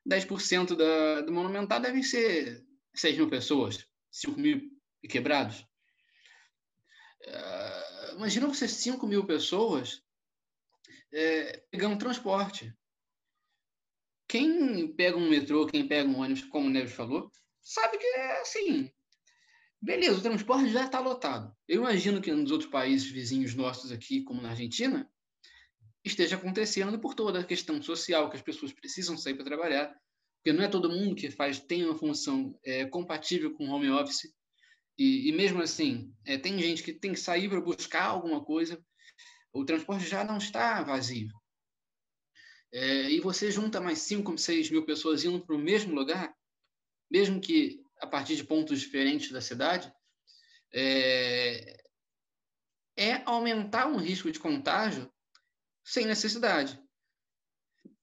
10% da, do Monumental devem ser 6 mil pessoas, 5 mil e quebrados. Uh, imagina você 5 mil pessoas é, pegando transporte. Quem pega um metrô, quem pega um ônibus, como o Neves falou, sabe que é assim. Beleza, o transporte já está lotado. Eu imagino que nos outros países vizinhos nossos aqui, como na Argentina, esteja acontecendo por toda a questão social, que as pessoas precisam sair para trabalhar, porque não é todo mundo que faz tem uma função é, compatível com home office, e, e mesmo assim, é, tem gente que tem que sair para buscar alguma coisa, o transporte já não está vazio. É, e você junta mais 5, 6 mil pessoas indo para o mesmo lugar, mesmo que a partir de pontos diferentes da cidade, é, é aumentar um risco de contágio sem necessidade.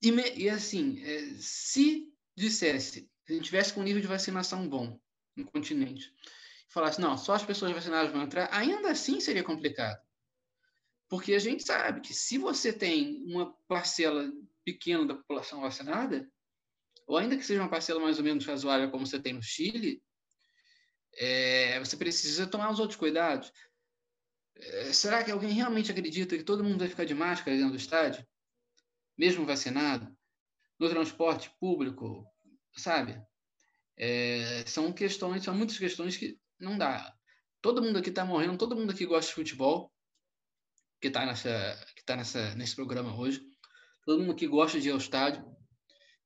E, e assim, é, se dissesse, se a gente tivesse com um nível de vacinação bom no continente, falasse, não, só as pessoas vacinadas vão entrar, ainda assim seria complicado. Porque a gente sabe que se você tem uma parcela pequena da população vacinada, ou ainda que seja uma parcela mais ou menos razoável como você tem no Chile, é, você precisa tomar os outros cuidados. É, será que alguém realmente acredita que todo mundo vai ficar de máscara dentro do estádio? Mesmo vacinado? No transporte público, sabe? É, são questões, são muitas questões que não dá. Todo mundo aqui está morrendo, todo mundo aqui gosta de futebol, que está nessa, que tá nesse programa hoje. Todo mundo aqui gosta de ir ao estádio.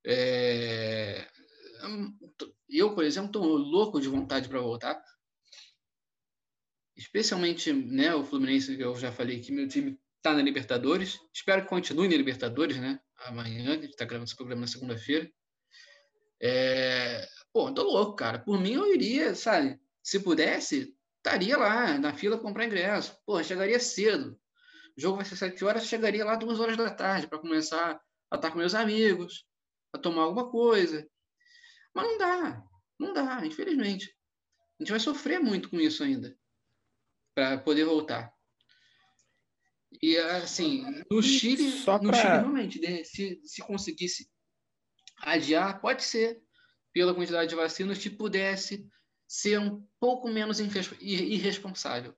É... Eu, por exemplo, estou louco de vontade para voltar. Especialmente né, o Fluminense, que eu já falei que meu time está na Libertadores. Espero que continue na Libertadores, né? Amanhã, a gente está gravando esse programa na segunda-feira. É... Pô, tô louco, cara. Por mim, eu iria, sabe? Se pudesse, estaria lá na fila comprar ingresso. Pô, chegaria cedo. O jogo vai ser sete horas, chegaria lá duas horas da tarde para começar a estar com meus amigos, a tomar alguma coisa. Mas não dá, não dá, infelizmente. A gente vai sofrer muito com isso ainda para poder voltar. E assim, no Chile, Só no Chile realmente, né, se, se conseguisse adiar, pode ser, pela quantidade de vacinas, que pudesse ser um pouco menos irresponsável.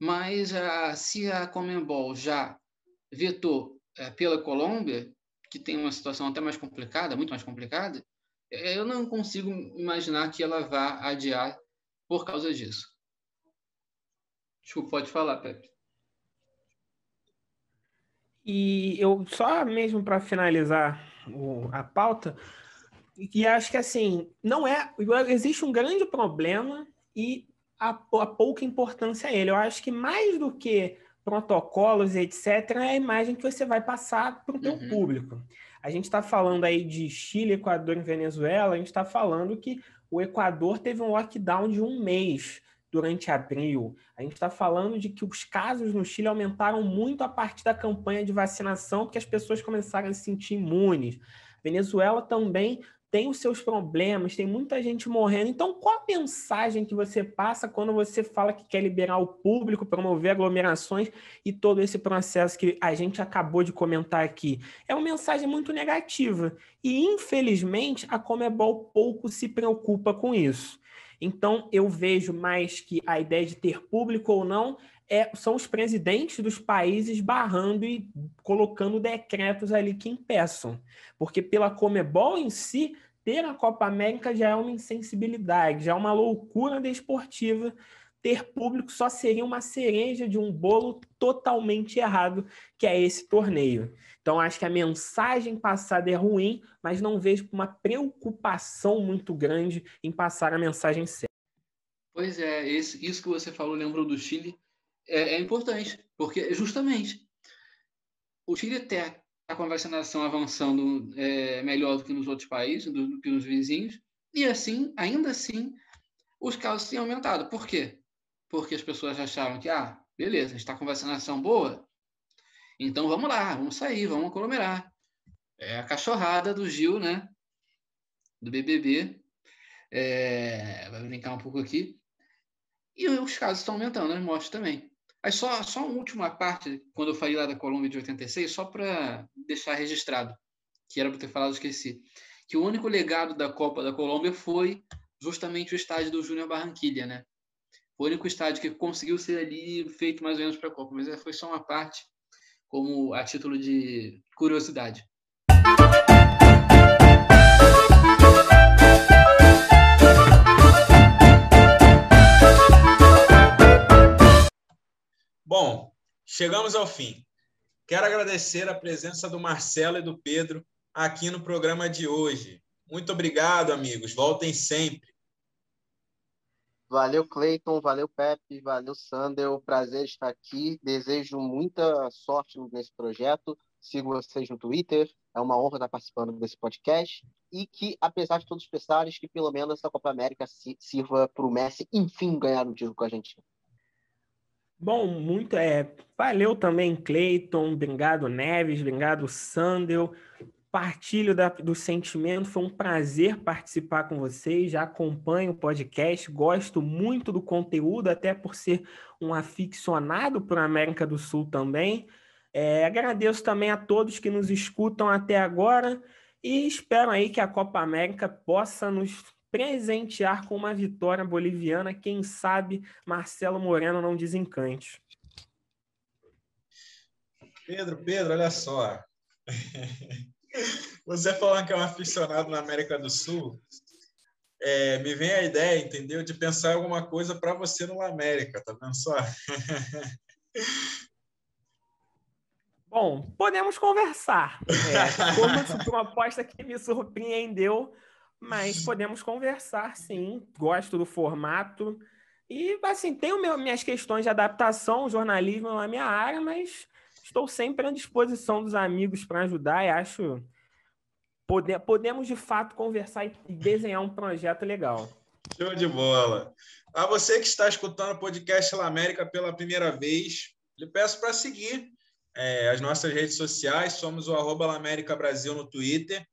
Mas uh, se a Comembol já vetou uh, pela Colômbia, que tem uma situação até mais complicada, muito mais complicada, eh, eu não consigo imaginar que ela vá adiar por causa disso. Desculpa, pode falar, Pepe. E eu só mesmo para finalizar a pauta, e acho que assim, não é. Existe um grande problema e a, a pouca importância a ele. Eu acho que mais do que protocolos, etc., é a imagem que você vai passar para o teu uhum. público. A gente está falando aí de Chile, Equador e Venezuela, a gente está falando que o Equador teve um lockdown de um mês durante abril. A gente está falando de que os casos no Chile aumentaram muito a partir da campanha de vacinação, porque as pessoas começaram a se sentir imunes. Venezuela também tem os seus problemas, tem muita gente morrendo. Então, qual a mensagem que você passa quando você fala que quer liberar o público, promover aglomerações e todo esse processo que a gente acabou de comentar aqui? É uma mensagem muito negativa. E, infelizmente, a Comebol pouco se preocupa com isso. Então, eu vejo mais que a ideia de ter público ou não é, são os presidentes dos países barrando e colocando decretos ali que impeçam. Porque pela Comebol em si, ter a Copa América já é uma insensibilidade, já é uma loucura desportiva. Ter público só seria uma cereja de um bolo totalmente errado, que é esse torneio. Então, acho que a mensagem passada é ruim, mas não vejo uma preocupação muito grande em passar a mensagem certa. Pois é, esse, isso que você falou lembrou do Chile é, é importante, porque justamente o Chile com a vacinação avançando é, melhor do que nos outros países, do, do, que nos vizinhos, e assim, ainda assim, os casos têm aumentado. Por quê? Porque as pessoas achavam que, ah, beleza, a gente está com vacinação boa, então vamos lá, vamos sair, vamos aglomerar. É a cachorrada do Gil, né? Do BBB. É, vai brincar um pouco aqui. E os casos estão aumentando, as mortes também. Aí só, só uma última parte, quando eu falei lá da Colômbia de 86, só para deixar registrado, que era para ter falado, esqueci, que o único legado da Copa da Colômbia foi justamente o estádio do Júnior Barranquilha, né? O único estádio que conseguiu ser ali feito mais ou menos para a Copa, mas é, foi só uma parte, como a título de curiosidade. Bom, chegamos ao fim. Quero agradecer a presença do Marcelo e do Pedro aqui no programa de hoje. Muito obrigado, amigos. Voltem sempre. Valeu, Cleiton. Valeu, Pepe. Valeu, Sander. Prazer estar aqui. Desejo muita sorte nesse projeto. Sigo vocês no Twitter. É uma honra estar participando desse podcast. E que, apesar de todos os pesares, que pelo menos essa Copa América sirva para o Messi, enfim, ganhar um título com a Argentina. Bom, muito é. Valeu também, Cleiton. Obrigado, Neves. Obrigado, Sandel. Partilho da, do sentimento. Foi um prazer participar com vocês. Já acompanho o podcast. Gosto muito do conteúdo, até por ser um aficionado por América do Sul também. É, agradeço também a todos que nos escutam até agora e espero aí que a Copa América possa nos presentear com uma vitória boliviana. Quem sabe Marcelo Moreno não desencante. Pedro, Pedro, olha só. Você falando que é um aficionado na América do Sul, é, me vem a ideia, entendeu, de pensar alguma coisa para você no América, tá vendo só? Bom, podemos conversar. É, foi uma proposta que me surpreendeu, mas podemos conversar, sim. Gosto do formato. E, assim, tenho meu, minhas questões de adaptação, jornalismo na minha área, mas estou sempre à disposição dos amigos para ajudar e acho pode, podemos, de fato, conversar e desenhar um projeto legal. Show de bola. A você que está escutando o podcast La América pela primeira vez, lhe peço para seguir é, as nossas redes sociais, somos o arroba América Brasil no Twitter,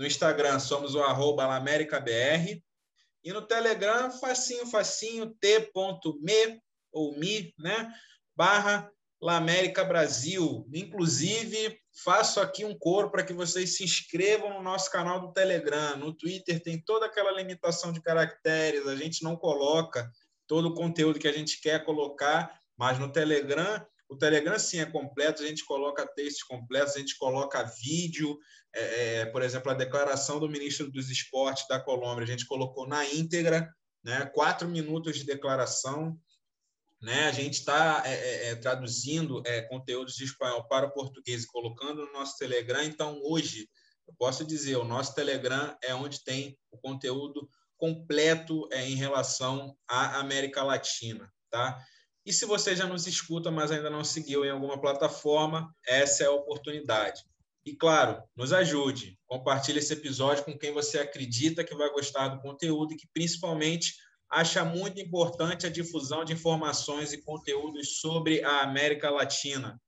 no Instagram somos o arroba BR, e no Telegram, facinho, facinho, t.me ou mi, né, barra Lamérica Brasil. Inclusive, faço aqui um coro para que vocês se inscrevam no nosso canal do Telegram. No Twitter tem toda aquela limitação de caracteres, a gente não coloca todo o conteúdo que a gente quer colocar, mas no Telegram o Telegram, sim, é completo, a gente coloca textos completos, a gente coloca vídeo. É, é, por exemplo, a declaração do ministro dos Esportes da Colômbia, a gente colocou na íntegra, né, quatro minutos de declaração. Né? A gente está é, é, é, traduzindo é, conteúdos de espanhol para o português e colocando no nosso Telegram. Então, hoje, eu posso dizer, o nosso Telegram é onde tem o conteúdo completo em relação à América Latina. Tá? E se você já nos escuta, mas ainda não seguiu em alguma plataforma, essa é a oportunidade. E claro, nos ajude. Compartilhe esse episódio com quem você acredita que vai gostar do conteúdo e que principalmente acha muito importante a difusão de informações e conteúdos sobre a América Latina.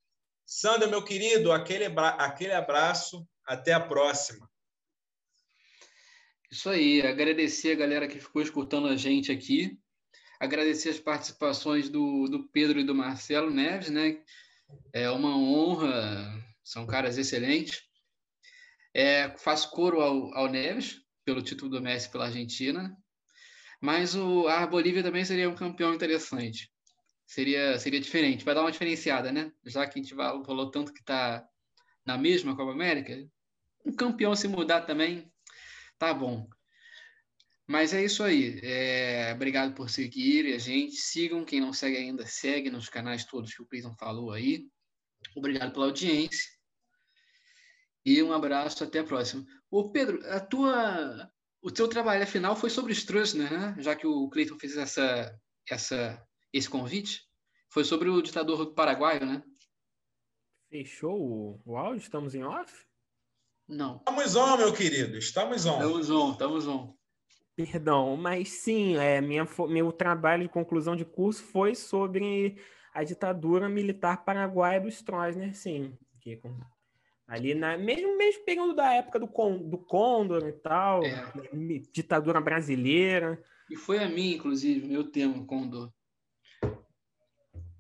Sandra, meu querido, aquele, aquele abraço. Até a próxima. Isso aí. Agradecer a galera que ficou escutando a gente aqui agradecer as participações do, do Pedro e do Marcelo Neves, né? É uma honra, são caras excelentes. É, faço coro ao, ao Neves pelo título do Messi pela Argentina, mas o, a Bolívia também seria um campeão interessante. Seria, seria diferente, vai dar uma diferenciada, né? Já que a gente falou tanto que está na mesma Copa América, um campeão se mudar também, tá bom. Mas é isso aí. É, obrigado por seguir a gente. Sigam quem não segue ainda, segue nos canais todos que o Cleiton falou aí. Obrigado pela audiência. E um abraço, até a próxima. Ô Pedro, a tua, o teu trabalho final foi sobre Stroessner, né? Já que o Cleiton fez essa, essa, esse convite. Foi sobre o ditador paraguaio, né? Fechou o, o áudio? Estamos em off? Não. Estamos on, meu querido. Estamos on. Estamos on, estamos on. Perdão, mas sim, é, minha, meu trabalho de conclusão de curso foi sobre a ditadura militar paraguaia do Stroessner, sim. Que, ali na mesmo, mesmo período da época do, do Condor e tal, é. ditadura brasileira. E foi a mim, inclusive, meu tema, Condor.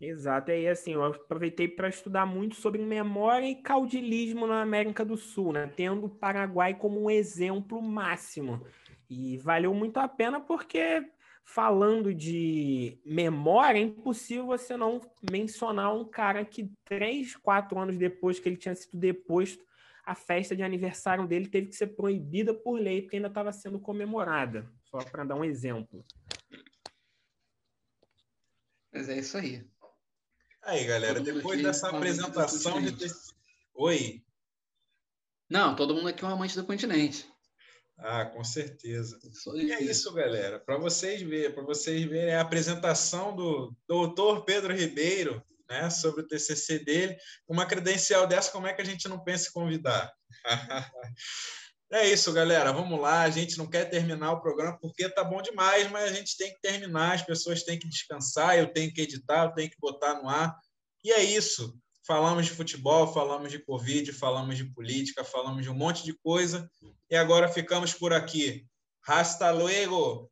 Exato, e aí assim, eu aproveitei para estudar muito sobre memória e caudilismo na América do Sul, né? tendo o Paraguai como um exemplo máximo. E valeu muito a pena porque, falando de memória, é impossível você não mencionar um cara que, três, quatro anos depois que ele tinha sido deposto, a festa de aniversário dele teve que ser proibida por lei, porque ainda estava sendo comemorada. Só para dar um exemplo. Mas é isso aí. Aí, galera, depois dessa apresentação de. Oi. Não, todo mundo aqui é um amante do continente. Ah, com certeza. E é isso, galera. Para vocês verem, para vocês verem a apresentação do doutor Pedro Ribeiro, né, sobre o TCC dele, uma credencial dessa, como é que a gente não pensa em convidar? É isso, galera. Vamos lá. A gente não quer terminar o programa porque tá bom demais, mas a gente tem que terminar. As pessoas têm que descansar. Eu tenho que editar, eu tenho que botar no ar. E é isso. Falamos de futebol, falamos de Covid, falamos de política, falamos de um monte de coisa. E agora ficamos por aqui. Hasta luego!